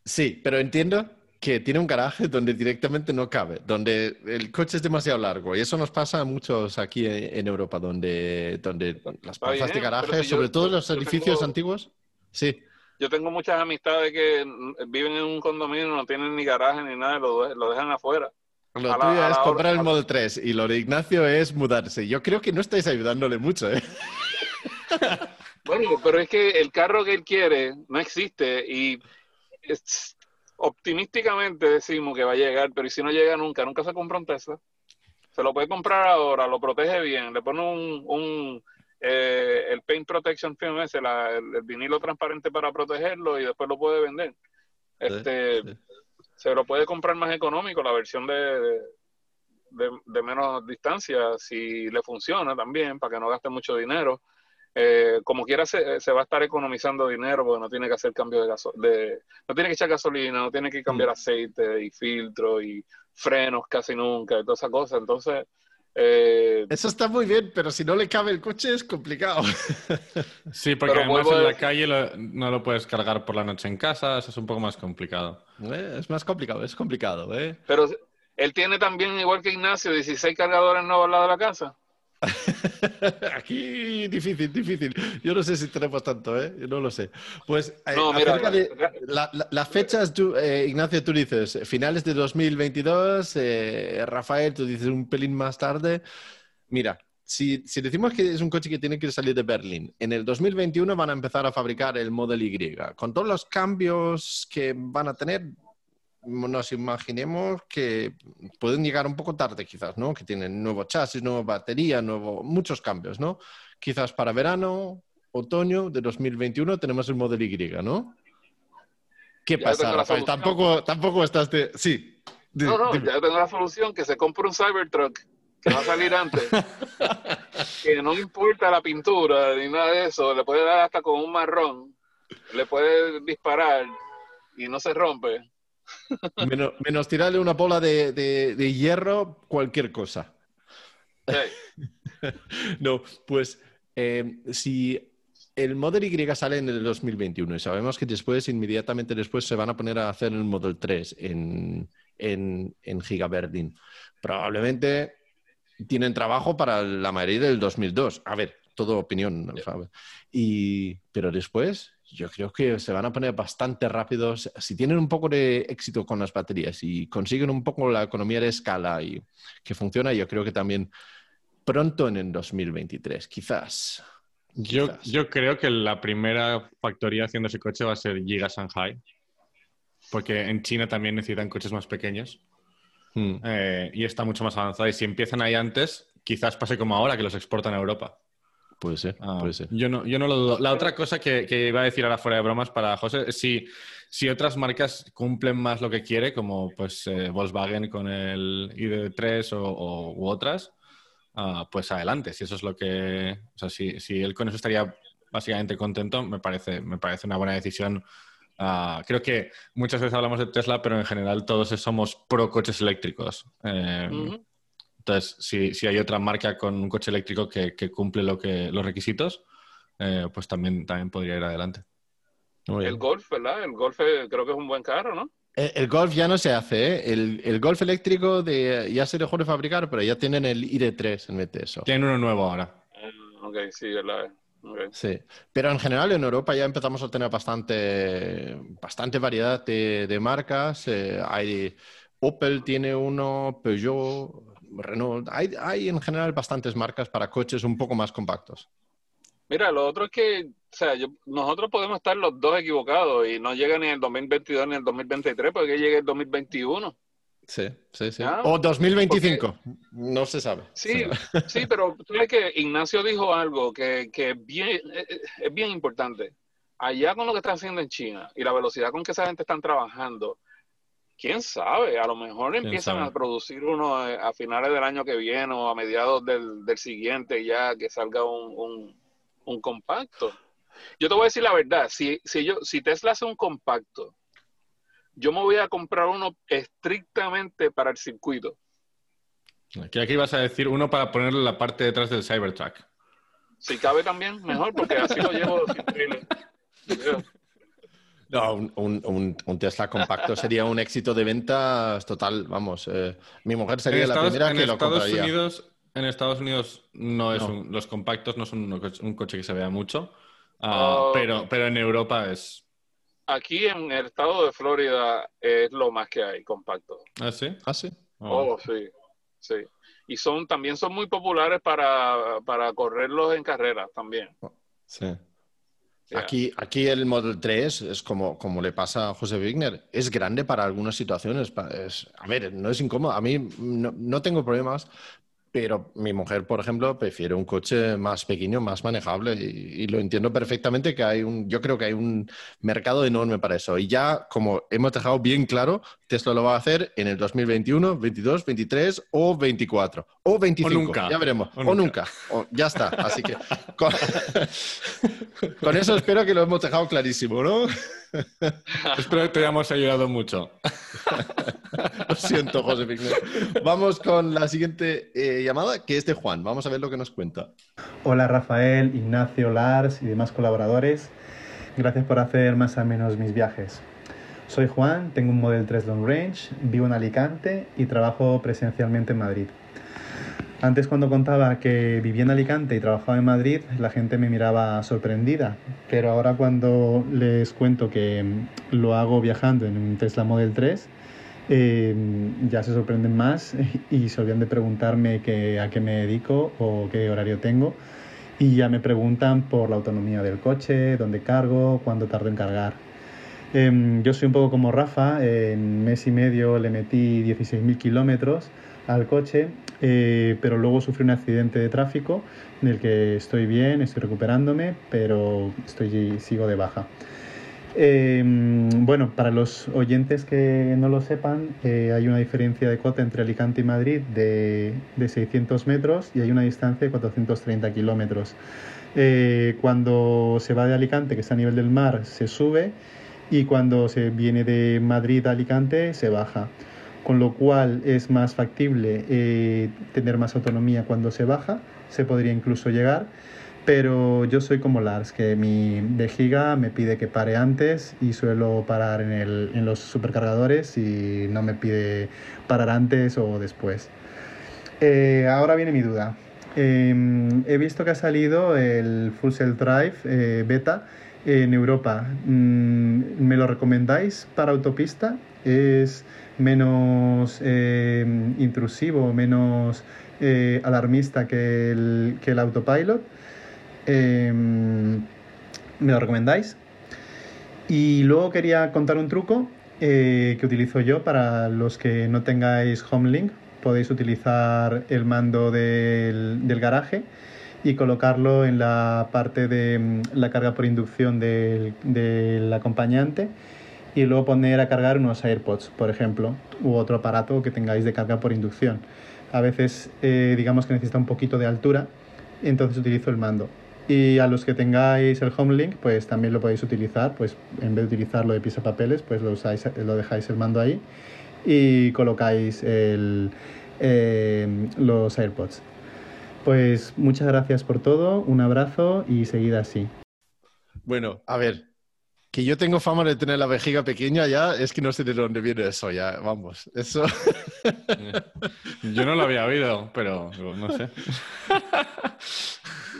Sí, pero entiendo que tiene un garaje donde directamente no cabe, donde el coche es demasiado largo. Y eso nos pasa a muchos aquí en Europa, donde, donde las plazas de garaje, sobre todo los edificios antiguos, sí. Yo tengo muchas amistades que viven en un condominio, no tienen ni garaje ni nada, lo, lo dejan afuera. Lo tuyo es comprar el Model 3 y lo de Ignacio es mudarse. Yo creo que no estáis ayudándole mucho, ¿eh? bueno, pero es que el carro que él quiere no existe y optimísticamente decimos que va a llegar, pero si no llega nunca? Nunca se compra un Tesla. Se lo puede comprar ahora, lo protege bien, le pone un, un eh, el Paint Protection Film ese, el, vinilo transparente para protegerlo y después lo puede vender. Este, Se lo puede comprar más económico, la versión de, de menos distancia, si le funciona también, para que no gaste mucho dinero. Eh, como quiera se, se, va a estar economizando dinero porque no tiene que hacer cambio de gasolina, no tiene que echar gasolina, no tiene que cambiar mm. aceite y filtro y frenos casi nunca y toda esa cosa. Entonces... Eh, Eso está muy bien, pero si no le cabe el coche es complicado. Sí, porque además en la calle no lo puedes cargar por la noche en casa, eso es un poco más complicado. Eh, es más complicado, es complicado. ¿eh? Pero él tiene también, igual que Ignacio, 16 cargadores nuevos al lado de la casa. Aquí difícil, difícil. Yo no sé si tenemos tanto, ¿eh? Yo no lo sé. Pues eh, las fechas, eh, Ignacio, tú dices finales de 2022, eh, Rafael, tú dices un pelín más tarde. Mira, si, si, decimos que es un coche que tiene que salir de Berlín, en el 2021 van a empezar a fabricar el Model Y. Con todos los cambios que van a tener, nos imaginemos que pueden llegar un poco tarde quizás, ¿no? Que tienen nuevo chasis, nueva batería, nuevo, muchos cambios, ¿no? Quizás para verano, otoño de 2021 tenemos el Model Y, ¿no? ¿Qué pasa, Rafael? Tampoco, tampoco estás de... Sí. no, no, ya tengo la solución, que se compre un Cybertruck que va a salir antes, que no importa la pintura ni nada de eso, le puede dar hasta con un marrón, le puede disparar y no se rompe. Menos, tirarle una bola de, hierro, cualquier cosa. no, pues eh, si el Model Y sale en el 2021 y sabemos que después, inmediatamente después, se van a poner a hacer el Model 3 en, en, en Giga Berlin. Probablemente tienen trabajo para la mayoría del 2002. A ver, todo opinión. Y, pero después, yo creo que se van a poner bastante rápidos. Si tienen un poco de éxito con las baterías y consiguen un poco la economía de escala y que funciona, yo creo que también pronto en el 2023, quizás. Yo, yo creo que la primera factoría haciendo ese coche va a ser Giga Shanghai, porque en China también necesitan coches más pequeños hmm. eh, y está mucho más avanzada. Y si empiezan ahí antes, quizás pase como ahora que los exportan a Europa. Puede ser, ah, puede ser. Yo no, yo no lo dudo. La otra cosa que, que, iba a decir ahora fuera de bromas para José es si, si otras marcas cumplen más lo que quiere, como pues eh, Volkswagen con el ID3 o, u otras, Ah, pues adelante. Si eso es lo que. O sea, si, si, él con eso estaría básicamente contento, me parece, me parece una buena decisión. Ah, creo que muchas veces hablamos de Tesla, pero en general todos somos pro coches eléctricos. Eh, entonces, si, si, hay otra marca con un coche eléctrico que, que cumple lo que, los requisitos, eh, pues también, también podría ir adelante. El Golf, ¿verdad? El Golf eh, creo que es un buen carro, ¿no? El, Golf ya no se hace, ¿eh? El, Golf eléctrico de, ya se dejó de fabricar, pero ya tienen el ID3 en vez de eso. Tienen uno nuevo ahora. Ah, ok, sí, verdad. Sí, pero en general en Europa ya empezamos a tener bastante, bastante variedad de, marcas. Eh, hay Opel tiene uno, Peugeot, Renault. Hay, hay en general bastantes marcas para coches un poco más compactos. Mira, lo otro es que, o sea, nosotros podemos estar los dos equivocados y no llega ni el 2022 ni el 2023, porque llega el 2021. Sí, sí, sí. O 2025, no se sabe. Sí, sí, pero tú ves que Ignacio dijo algo que, que bien, eh, eh, es bien importante. Allá con lo que están haciendo en China y la velocidad con que esa gente están trabajando, quién sabe, a lo mejor empiezan a producir uno a finales del año que viene o a mediados del, del siguiente ya que salga un un compacto. Yo te voy a decir la verdad, si, si, yo, si Tesla hace un compacto, yo me voy a comprar uno estrictamente para el circuito. Aquí, aquí vas a decir uno para ponerle la parte detrás del Cybertruck. Si cabe también, mejor, porque así lo llevo No, un, Tesla compacto sería un éxito de ventas total, vamos. Eh, mi mujer sería la primera que lo Estados Unidos, en Estados Unidos no es los compactos no son un, coche que se vea mucho, ah, oh. pero, pero en Europa es. Aquí en el estado de Florida es lo más que hay, compacto. ¿Ah, sí? Ah, sí. Oh, oh sí, sí. Y son, también son muy populares para, para correrlos en carreras también. Oh, Aquí, aquí el Model 3 es como, como le pasa a José Wigner. Es grande para algunas situaciones. a ver, no es incómodo. A mí no, no tengo problemas, pero mi mujer, por ejemplo, prefiere un coche más pequeño, más manejable y, lo entiendo perfectamente que hay un, yo creo que hay un mercado enorme para eso. Y ya, como hemos dejado bien claro, Tesla lo va a hacer en el 2021, 22, 23 o 24 o 25. nunca. Ya veremos. O, nunca. ya está. Así que con, eso espero que lo hemos dejado clarísimo, ¿no? espero que te hayamos ayudado mucho. lo siento, José Vamos con la siguiente eh, llamada, que es de Juan. Vamos a ver lo que nos cuenta. Hola Rafael, Ignacio, Lars y demás colaboradores. Gracias por hacer más o menos mis viajes. Soy Juan, tengo un Model 3 Long Range, vivo en Alicante y trabajo presencialmente en Madrid. Antes cuando contaba que vivía en Alicante y trabajaba en Madrid, la gente me miraba sorprendida, pero ahora cuando les cuento que lo hago viajando en un Tesla Model 3, eh, ya se sorprenden más y se olvidan de preguntarme a qué me dedico o qué horario tengo y ya me preguntan por la autonomía del coche, dónde cargo, cuándo tardo en cargar. Em, yo soy un poco como Rafa, en mes y medio le metí 16.000 kilómetros al coche, eh, pero luego sufrí un accidente de tráfico en el que estoy bien, estoy recuperándome, pero estoy, sigo de baja. Em, bueno, para los oyentes que no lo sepan, eh, hay una diferencia de cota entre Alicante y Madrid de, de 600 metros y hay una distancia de 430 kilómetros. Eh, cuando se va de Alicante, que está a nivel del mar, se sube y cuando se viene de Madrid a Alicante, se baja. Con lo cual es más factible eh, tener más autonomía cuando se baja, se podría incluso llegar pero yo soy como Lars, que mi vejiga me pide que pare antes y suelo parar en, el, en los supercargadores y no me pide parar antes o después. Eh, ahora viene mi duda. Em, he visto que ha salido el Full Self Drive eh, beta en Europa. Mm, ¿Me lo recomendáis para autopista? ¿Es menos em, intrusivo, menos eh, alarmista que el, que el autopilot? Em, ¿Me lo recomendáis? Y luego quería contar un truco eh, que utilizo yo para los que no tengáis Homelink. Podéis utilizar el mando del, garaje y colocarlo en la parte de mm, la carga por inducción del, acompañante y luego poner a cargar unos AirPods, por ejemplo, u otro aparato que tengáis de carga por inducción. A veces, eh, digamos que necesita un poquito de altura, entonces utilizo el mando. Y a los que tengáis el Homelink, pues también lo podéis utilizar, pues en vez de utilizarlo de papeles, pues lo, usáis, lo dejáis el mando ahí y colocáis el, eh, los AirPods. Pues muchas gracias por todo, un abrazo y seguid así. Bueno, a ver, que yo tengo fama de tener la vejiga pequeña ya, es que no sé de dónde viene eso ya, vamos, eso... yo no lo había oído, pero no sé.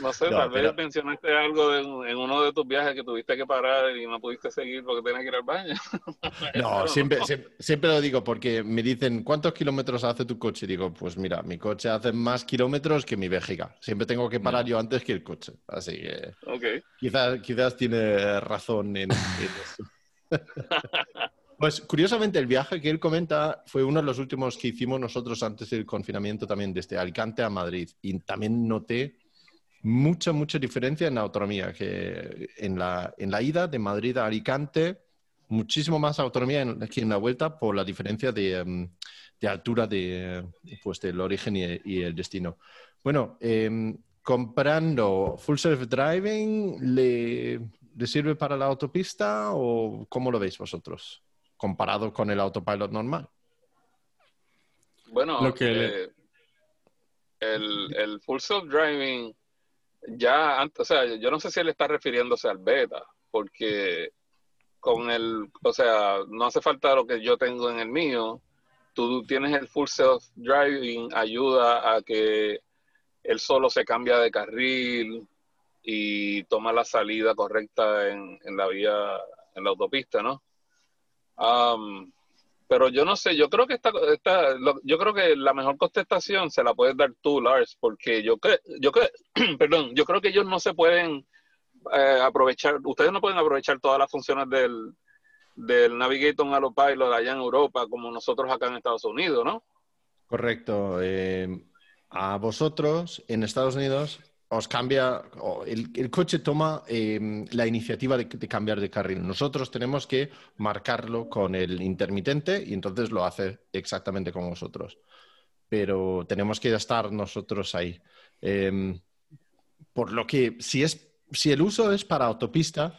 No sé, tal vez mencionaste algo en uno de tus viajes que tuviste que parar y no pudiste seguir porque tenías que ir al baño. no, siempre, siempre, lo digo porque me dicen, ¿cuántos kilómetros hace tu coche? digo, pues mira, mi coche hace más kilómetros que mi vejiga. Siempre tengo que parar yo antes que el coche. Así que quizás, quizás tiene razón en. Pues curiosamente el viaje que él comenta fue uno de los últimos que hicimos nosotros antes del confinamiento también desde Alicante a Madrid y también noté mucha, mucha diferencia en la autonomía, que en la, en la ida de Madrid a Alicante, muchísimo más autonomía en, aquí en la vuelta por la diferencia de, em, de altura de, pues, del origen y, el destino. Bueno, em, comprando Full Self Driving, ¿le, ¿le, sirve para la autopista o cómo lo veis vosotros? Comparado con el autopilot normal. Bueno, eh, el, el Full Self Driving ya, o sea, yo no sé si él está refiriéndose al beta, porque con el, o sea, no hace falta lo que yo tengo en el mío, tú tienes el full self driving, ayuda a que él solo se cambia de carril y toma la salida correcta en, en la vía, en la autopista, ¿no? pero yo no sé, yo creo que esta, esta yo creo que la mejor contestación se la puedes dar tú, Lars, porque yo creo, yo perdón, yo creo que ellos no se pueden eh, aprovechar, ustedes no pueden aprovechar todas las funciones del, del Navigator Autopilot allá en Europa como nosotros acá en Estados Unidos, ¿no? Correcto. Eh, a vosotros en Estados Unidos os cambia, el, coche toma em, la iniciativa de, cambiar de carril. Nosotros tenemos que marcarlo con el intermitente y entonces lo hace exactamente como vosotros. Pero tenemos que estar nosotros ahí. Em, por lo que si, es, si el uso es para autopista,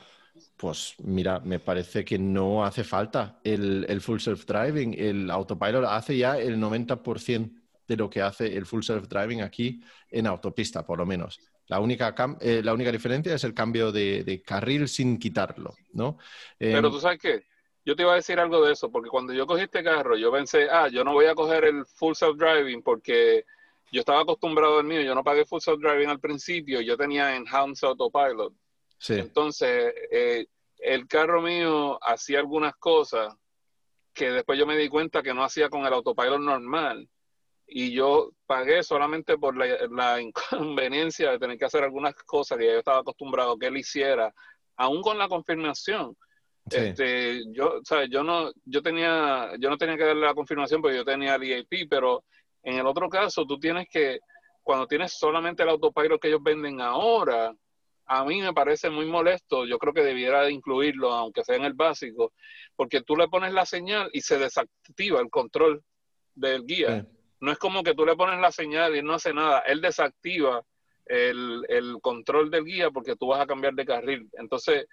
pues mira, me parece que no hace falta el, el full self-driving. El autopilot hace ya el 90% de lo que hace el full self-driving aquí en autopista, por lo menos. La única, eh, la única diferencia es el cambio de, carril sin quitarlo, ¿no? Pero em, tú sabes qué, yo te iba a decir algo de eso, porque cuando yo cogí este carro, yo pensé, ah, yo no voy a coger el full self-driving porque yo estaba acostumbrado al mío, yo no pagué full self-driving al principio, yo tenía enhanced autopilot. Sí. Entonces, eh, el carro mío hacía algunas cosas que después yo me di cuenta que no hacía con el autopilot normal y yo pagué solamente por la, inconveniencia de tener que hacer algunas cosas que yo estaba acostumbrado que él hiciera, aún con la confirmación. Este, yo, ¿sabes? yo no, yo tenía, yo no tenía que darle la confirmación porque yo tenía el EAP, pero en el otro caso tú tienes que, cuando tienes solamente el autopilot que ellos venden ahora, a mí me parece muy molesto, yo creo que debiera de incluirlo, aunque sea en el básico, porque tú le pones la señal y se desactiva el control del guía. No es como que tú le pones la señal y no hace nada, él desactiva el, control del guía porque tú vas a cambiar de carril. Entonces,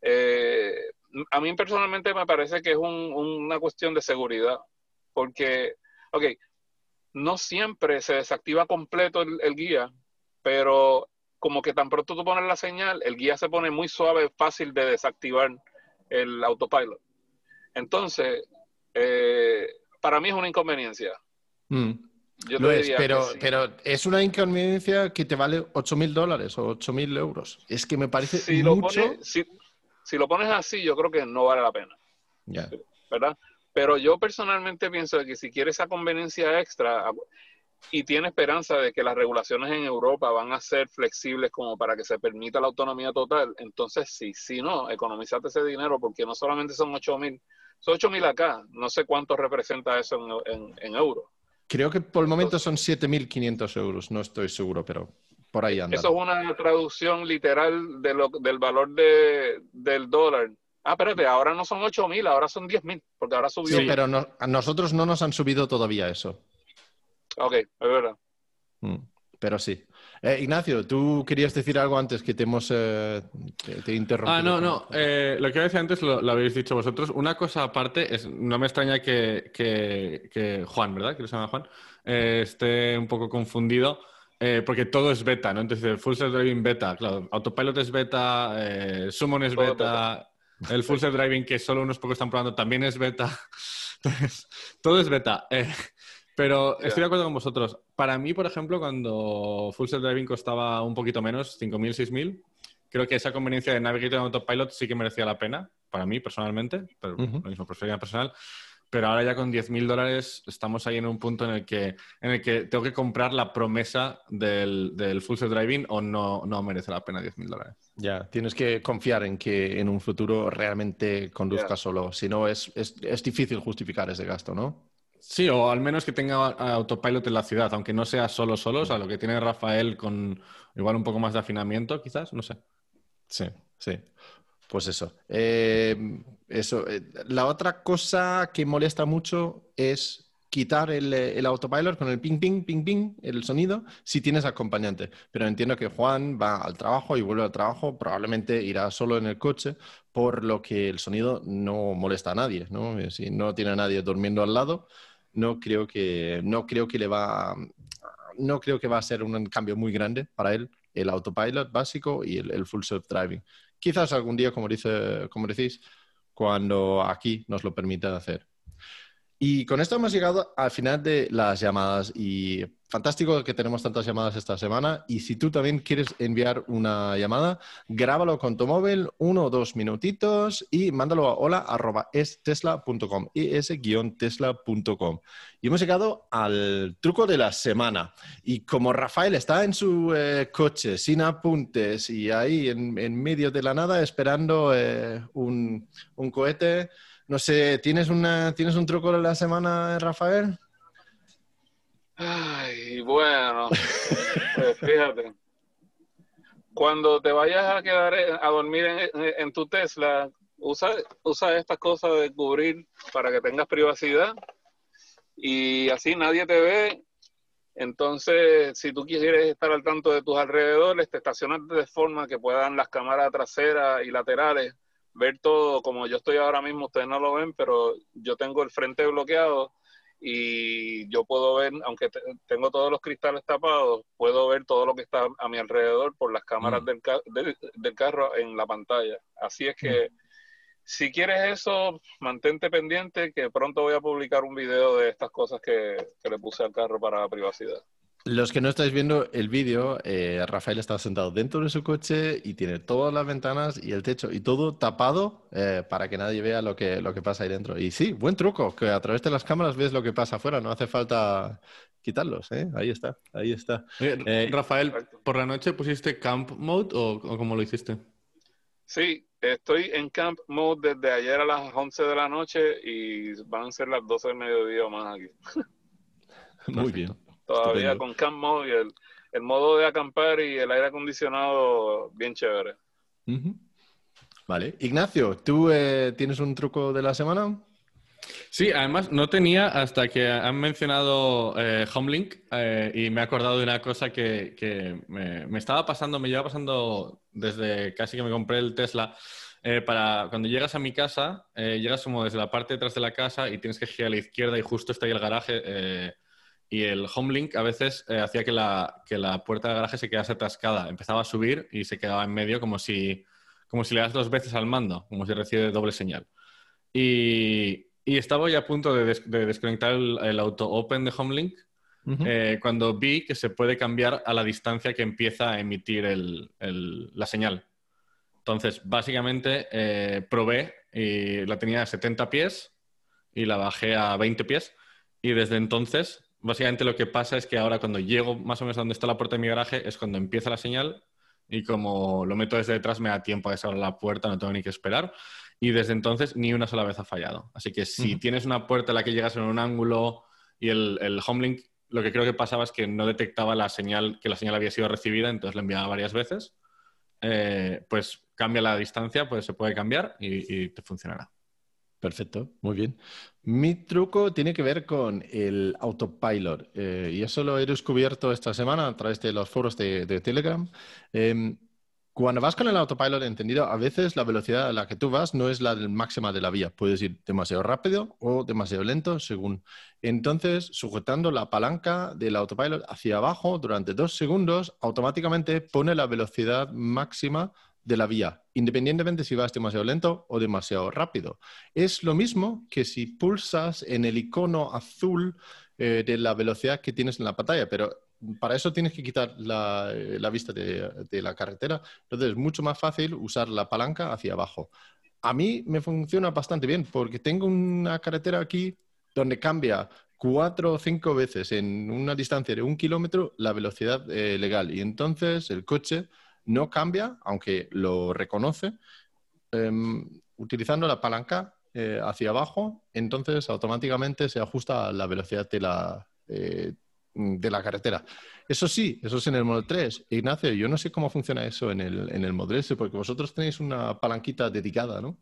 eh, a mí personalmente me parece que es una cuestión de seguridad, porque, ok, no siempre se desactiva completo el guía, pero como que tan pronto tú pones la señal, el guía se pone muy suave, fácil de desactivar el autopilot. Entonces, eh, para mí es una inconveniencia. Mm. Lo es, pero, pero es una inconveniencia que te vale 8 mil dólares o 8 mil euros. Es que me parece si mucho... Lo pones, si, lo pones así, yo creo que no vale la pena. ¿Verdad? Pero yo personalmente pienso que si quieres esa conveniencia extra, y tiene esperanza de que las regulaciones en Europa van a ser flexibles como para que se permita la autonomía total, entonces sí, si no, economizate ese dinero porque no solamente son 8 mil, son 8 mil acá, no sé cuánto representa eso en, euros. Creo que por el momento son 7.500 euros, no estoy seguro, pero por ahí anda. Eso es una traducción literal de lo, del valor de, del dólar. Ah, espérate, ahora no son 8 mil, ahora son 10 mil, porque ahora subió. Sí, pero a nosotros no nos han subido todavía eso. Ok, es verdad. Mm, pero sí. Eh, Ignacio, tú querías decir algo antes que te hemos eh, te, interrumpido. Ah, no, no. Eh, lo que decía antes lo, habéis dicho vosotros. Una cosa aparte, es, no me extraña que, que, Juan, ¿verdad? Que se llama Juan, esté un poco confundido. porque todo es beta, ¿no? Entonces, Full Self Driving beta, claro, Autopilot es beta, Summon es beta, el Full Self Driving que solo unos pocos están probando también es beta. Entonces, todo es beta. Pero estoy de acuerdo con vosotros. Para mí, por ejemplo, cuando Full Self Driving costaba un poquito menos, 5.000, 6.000, creo que esa conveniencia de Navigator en Autopilot sí que merecía la pena, para mí personalmente, pero lo mismo, prefería personal. Pero ahora ya con 10.000 dólares estamos ahí en un punto en el, que, en el que tengo que comprar la promesa del, del Full Self Driving o no, no merece la pena 10.000 dólares. Ya, tienes que confiar en que en un futuro realmente conduzca solo. Si no, es, es, es difícil justificar ese gasto, ¿no? Sí, o al menos que tenga autopilot en la ciudad, aunque no sea solo solo, o sea, lo que tiene Rafael con igual un poco más de afinamiento, quizás, no sé. Sí, sí. Pues eso. Eh, eso. Eh, la otra cosa que molesta mucho es quitar el, el, autopilot con el ping, ping, ping, ping, el sonido, si tienes acompañante. Pero entiendo que Juan va al trabajo y vuelve al trabajo, probablemente irá solo en el coche, por lo que el sonido no molesta a nadie, ¿no? Si no tiene a nadie durmiendo al lado, no creo que, no creo que le va, no creo que va a ser un cambio muy grande para él el autopilot básico y el, full self-driving. Quizás algún día, como, dice, como decís, cuando aquí nos lo permita hacer. Y con esto hemos llegado al final de las llamadas y fantástico que tenemos tantas llamadas esta semana. Y si tú también quieres enviar una llamada, grábalo con tu móvil, uno o dos minutitos y mándalo a hola.estesla.com, es-tesla.com. Y hemos llegado al truco de la semana. Y como Rafael está en su eh, coche sin apuntes y ahí en, medio de la nada esperando eh, un, un cohete, no sé, ¿tienes, una, ¿tienes un truco de la semana, Rafael? Ay, bueno, pues fíjate. Cuando te vayas a quedar a dormir en, tu Tesla, usa, usa estas cosas de cubrir para que tengas privacidad y así nadie te ve. Entonces, si tú quieres estar al tanto de tus alrededores, te estacionas de forma que puedan las cámaras traseras y laterales ver todo como yo estoy ahora mismo, ustedes no lo ven, pero yo tengo el frente bloqueado y yo puedo ver, aunque tengo todos los cristales tapados, puedo ver todo lo que está a mi alrededor por las cámaras mm. del, del, carro en la pantalla. Así es que mm. si quieres eso, mantente pendiente que pronto voy a publicar un video de estas cosas que, que le puse al carro para privacidad. Los que no estáis viendo el vídeo, eh, Rafael está sentado dentro de su coche y tiene todas las ventanas y el techo y todo tapado eh, para que nadie vea lo que, lo que pasa ahí dentro. Y sí, buen truco, que a través de las cámaras ves lo que pasa afuera, no hace falta quitarlos. ¿eh? Ahí está, ahí está. Rafael, ¿por la noche pusiste camp mode o, o cómo lo hiciste? Sí, estoy en camp mode desde ayer a las 11 de la noche y van a ser las 12 del mediodía o más aquí. Muy bien todavía con Camp Mode el modo de acampar y el aire acondicionado bien chévere. Vale. Ignacio, ¿tú eh, tienes un truco de la semana? Sí, además no tenía hasta que han mencionado eh, Homelink eh, y me he acordado de una cosa que, me, estaba pasando, me lleva pasando desde casi que me compré el Tesla. Eh, para cuando llegas a mi casa, llegas como desde la parte detrás de la casa y tienes que girar a la izquierda y justo está ahí el garaje. Y el Homelink a veces hacía que la, que la puerta del garaje se quedase atascada. Empezaba a subir y se quedaba en medio como si, como si le das dos veces al mando, como si recibe doble señal. Y, y estaba ya a punto de, desconectar el, auto open de Homelink eh, cuando vi que se puede cambiar a la distancia que empieza a emitir la señal. Entonces, básicamente, eh, probé y la tenía a 70 pies y la bajé a 20 pies. Y desde entonces, básicamente lo que pasa es que ahora cuando llego más o menos a donde está la puerta de mi garaje es cuando empieza la señal y como lo meto desde detrás me da tiempo a cerrar la puerta, no tengo ni que esperar y desde entonces ni una sola vez ha fallado. Así que si tienes una puerta a la que llegas en un ángulo y el, el homelink, lo que creo que pasaba es que no detectaba la señal, que la señal había sido recibida, entonces la enviaba varias veces, eh, pues cambia la distancia, pues se puede cambiar y, te funcionará. Perfecto, muy bien. Mi truco tiene que ver con el autopilot eh, y eso lo he descubierto esta semana a través de los foros de, Telegram. Em, cuando vas con el autopilot entendido, a veces la velocidad a la que tú vas no es la máxima de la vía. Puedes ir demasiado rápido o demasiado lento, según. Entonces, sujetando la palanca del autopilot hacia abajo durante dos segundos, automáticamente pone la velocidad máxima de la vía, independientemente si vas demasiado lento o demasiado rápido. Es lo mismo que si pulsas en el icono azul eh, de la velocidad que tienes en la pantalla, pero para eso tienes que quitar la, eh, vista de, la carretera. Entonces es mucho más fácil usar la palanca hacia abajo. A mí me funciona bastante bien porque tengo una carretera aquí donde cambia cuatro o cinco veces en una distancia de un kilómetro la velocidad eh, legal. Y entonces el coche no cambia, aunque lo reconoce, em, utilizando la palanca eh, hacia abajo, entonces automáticamente se ajusta a la velocidad de la, Mm, de la carretera. Eso sí, eso es en el Model 3. Ignacio, yo no sé cómo funciona eso en el, en el S, porque vosotros tenéis una palanquita dedicada, ¿no?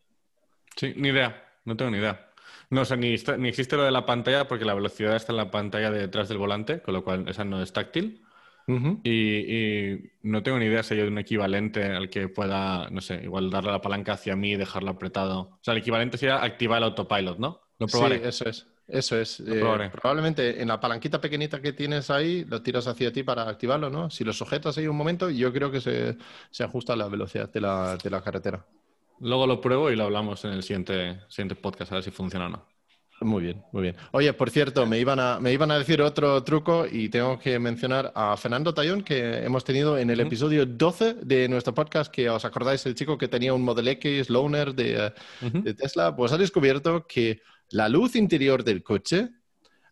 Sí, ni idea, no tengo ni idea. No, o sea, ni, ni, existe lo de la pantalla porque la velocidad está en la pantalla de detrás del volante, con lo cual esa no es táctil. Y, no tengo ni idea si hay un equivalente al que pueda, no sé, igual darle la palanca hacia mí y dejarlo apretado. O sea, el equivalente sería activar el autopilot, ¿no? Lo probaré. Sí, eso es. Eso es. Eh, probablemente en la palanquita pequeñita que tienes ahí, lo tiras hacia ti para activarlo, ¿no? Si lo sujetas ahí un momento, yo creo que se, ajusta a la velocidad de la, de la, carretera. Luego lo pruebo y lo hablamos en el siguiente, siguiente podcast, a ver si funciona o no. Muy bien, muy bien. Oye, por cierto, me iban, a, me iban a decir otro truco y tengo que mencionar a Fernando Tallón, que hemos tenido en el episodio 12 de nuestro podcast, que os acordáis, el chico que tenía un Model X Loaner de, de Tesla, pues ha descubierto que la luz interior del coche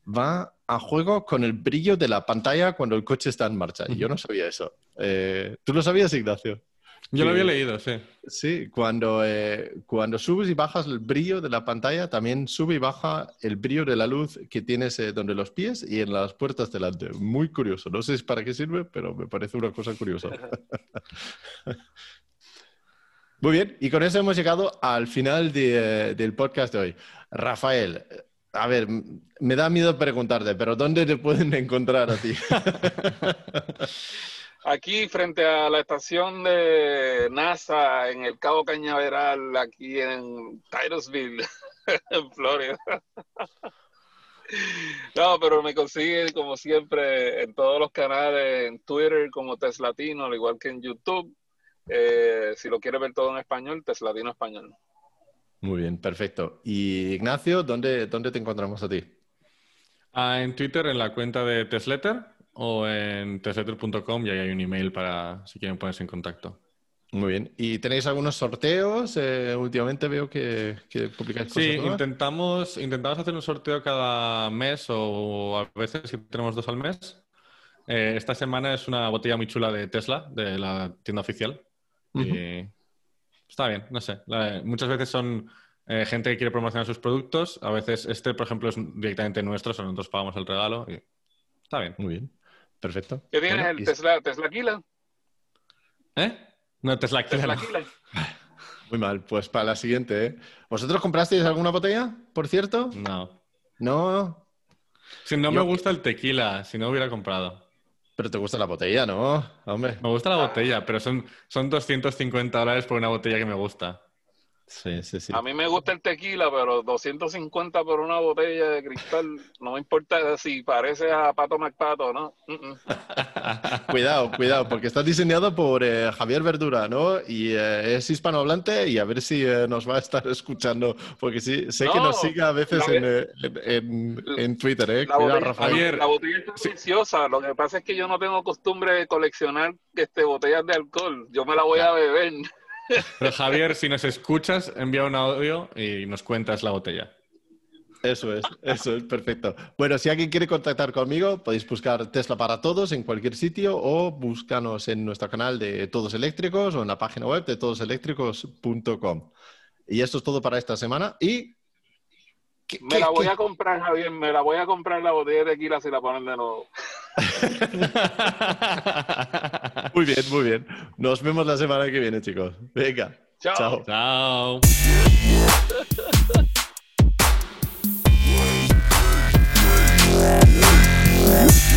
va a juego con el brillo de la pantalla cuando el coche está en marcha. Y yo no sabía eso. Eh, ¿Tú lo sabías, Ignacio? Yo lo había leído, sí. Sí, cuando, eh, cuando subes y bajas el brillo de la pantalla, también sube y baja el brillo de la luz que tienes eh, donde los pies y en las puertas delante. Muy curioso. No sé para qué sirve, pero me parece una cosa curiosa. Muy bien, y con eso hemos llegado al final del podcast de hoy. Rafael, a ver, me da miedo preguntarte, pero ¿dónde te pueden encontrar a ti? Aquí frente a la estación de NASA en el Cabo Cañaveral, aquí en Titusville, en Florida. No, pero me consiguen como siempre en todos los canales, en Twitter como Teslatino, al igual que en YouTube. Eh, si lo quieres ver todo en español, Teslatino Español. Muy bien, perfecto. Y Ignacio, ¿dónde, dónde te encontramos a ti? Ah, en Twitter, en la cuenta de Tesletter o en tesletter.com y ahí hay un email para si quieren ponerse en contacto. Muy bien. ¿Y tenéis algunos sorteos? Eh, últimamente veo que, que publicáis cosas. Sí, intentamos, intentamos hacer un sorteo cada mes o a veces si tenemos dos al mes. Eh, esta semana es una botella muy chula de Tesla, de la tienda oficial. y está bien, no sé. muchas veces son eh, gente que quiere promocionar sus productos. A veces este, por ejemplo, es directamente nuestro, o nosotros pagamos el regalo. Y está bien. Muy bien. Perfecto. ¿Qué tienes? ¿El Tesla, Tesla Kila? ¿Eh? No, Tesla Kila. Muy mal, pues para la siguiente, ¿eh? ¿Vosotros comprasteis alguna botella, por cierto? No. No. Si no me gusta el tequila, si no hubiera comprado. Pero te gusta la botella, ¿no? Hombre. Me gusta la botella, pero son, son 250 dólares por una botella que me gusta. Sí, sí, sí. A mí me gusta el tequila, pero 250 por una botella de cristal, no me importa si parece a Pato McPato, ¿no? cuidado, cuidado, porque está diseñado por eh, Javier Verdura, ¿no? Y eh, es hispanohablante y a ver si eh, nos va a estar escuchando, porque sí, sé que nos sigue a veces en, Twitter, ¿eh? La, botella, Rafael. la botella está preciosa, lo que pasa es que yo no tengo costumbre de coleccionar este, botellas de alcohol, yo me la voy a beber. Pero Javier, si nos escuchas, envía un audio y nos cuentas la botella. Eso es, eso es perfecto. Bueno, si alguien quiere contactar conmigo, podéis buscar Tesla para Todos en cualquier sitio o búscanos en nuestro canal de Todos Eléctricos o en la página web de todoseléctricos.com. Y esto es todo para esta semana. Y. me la voy a comprar, Javier, me la voy a comprar la botella de tequila si la ponen de nuevo. muy bien, muy bien. Nos vemos la semana que viene, chicos. Venga. Chao. Chao. Chao.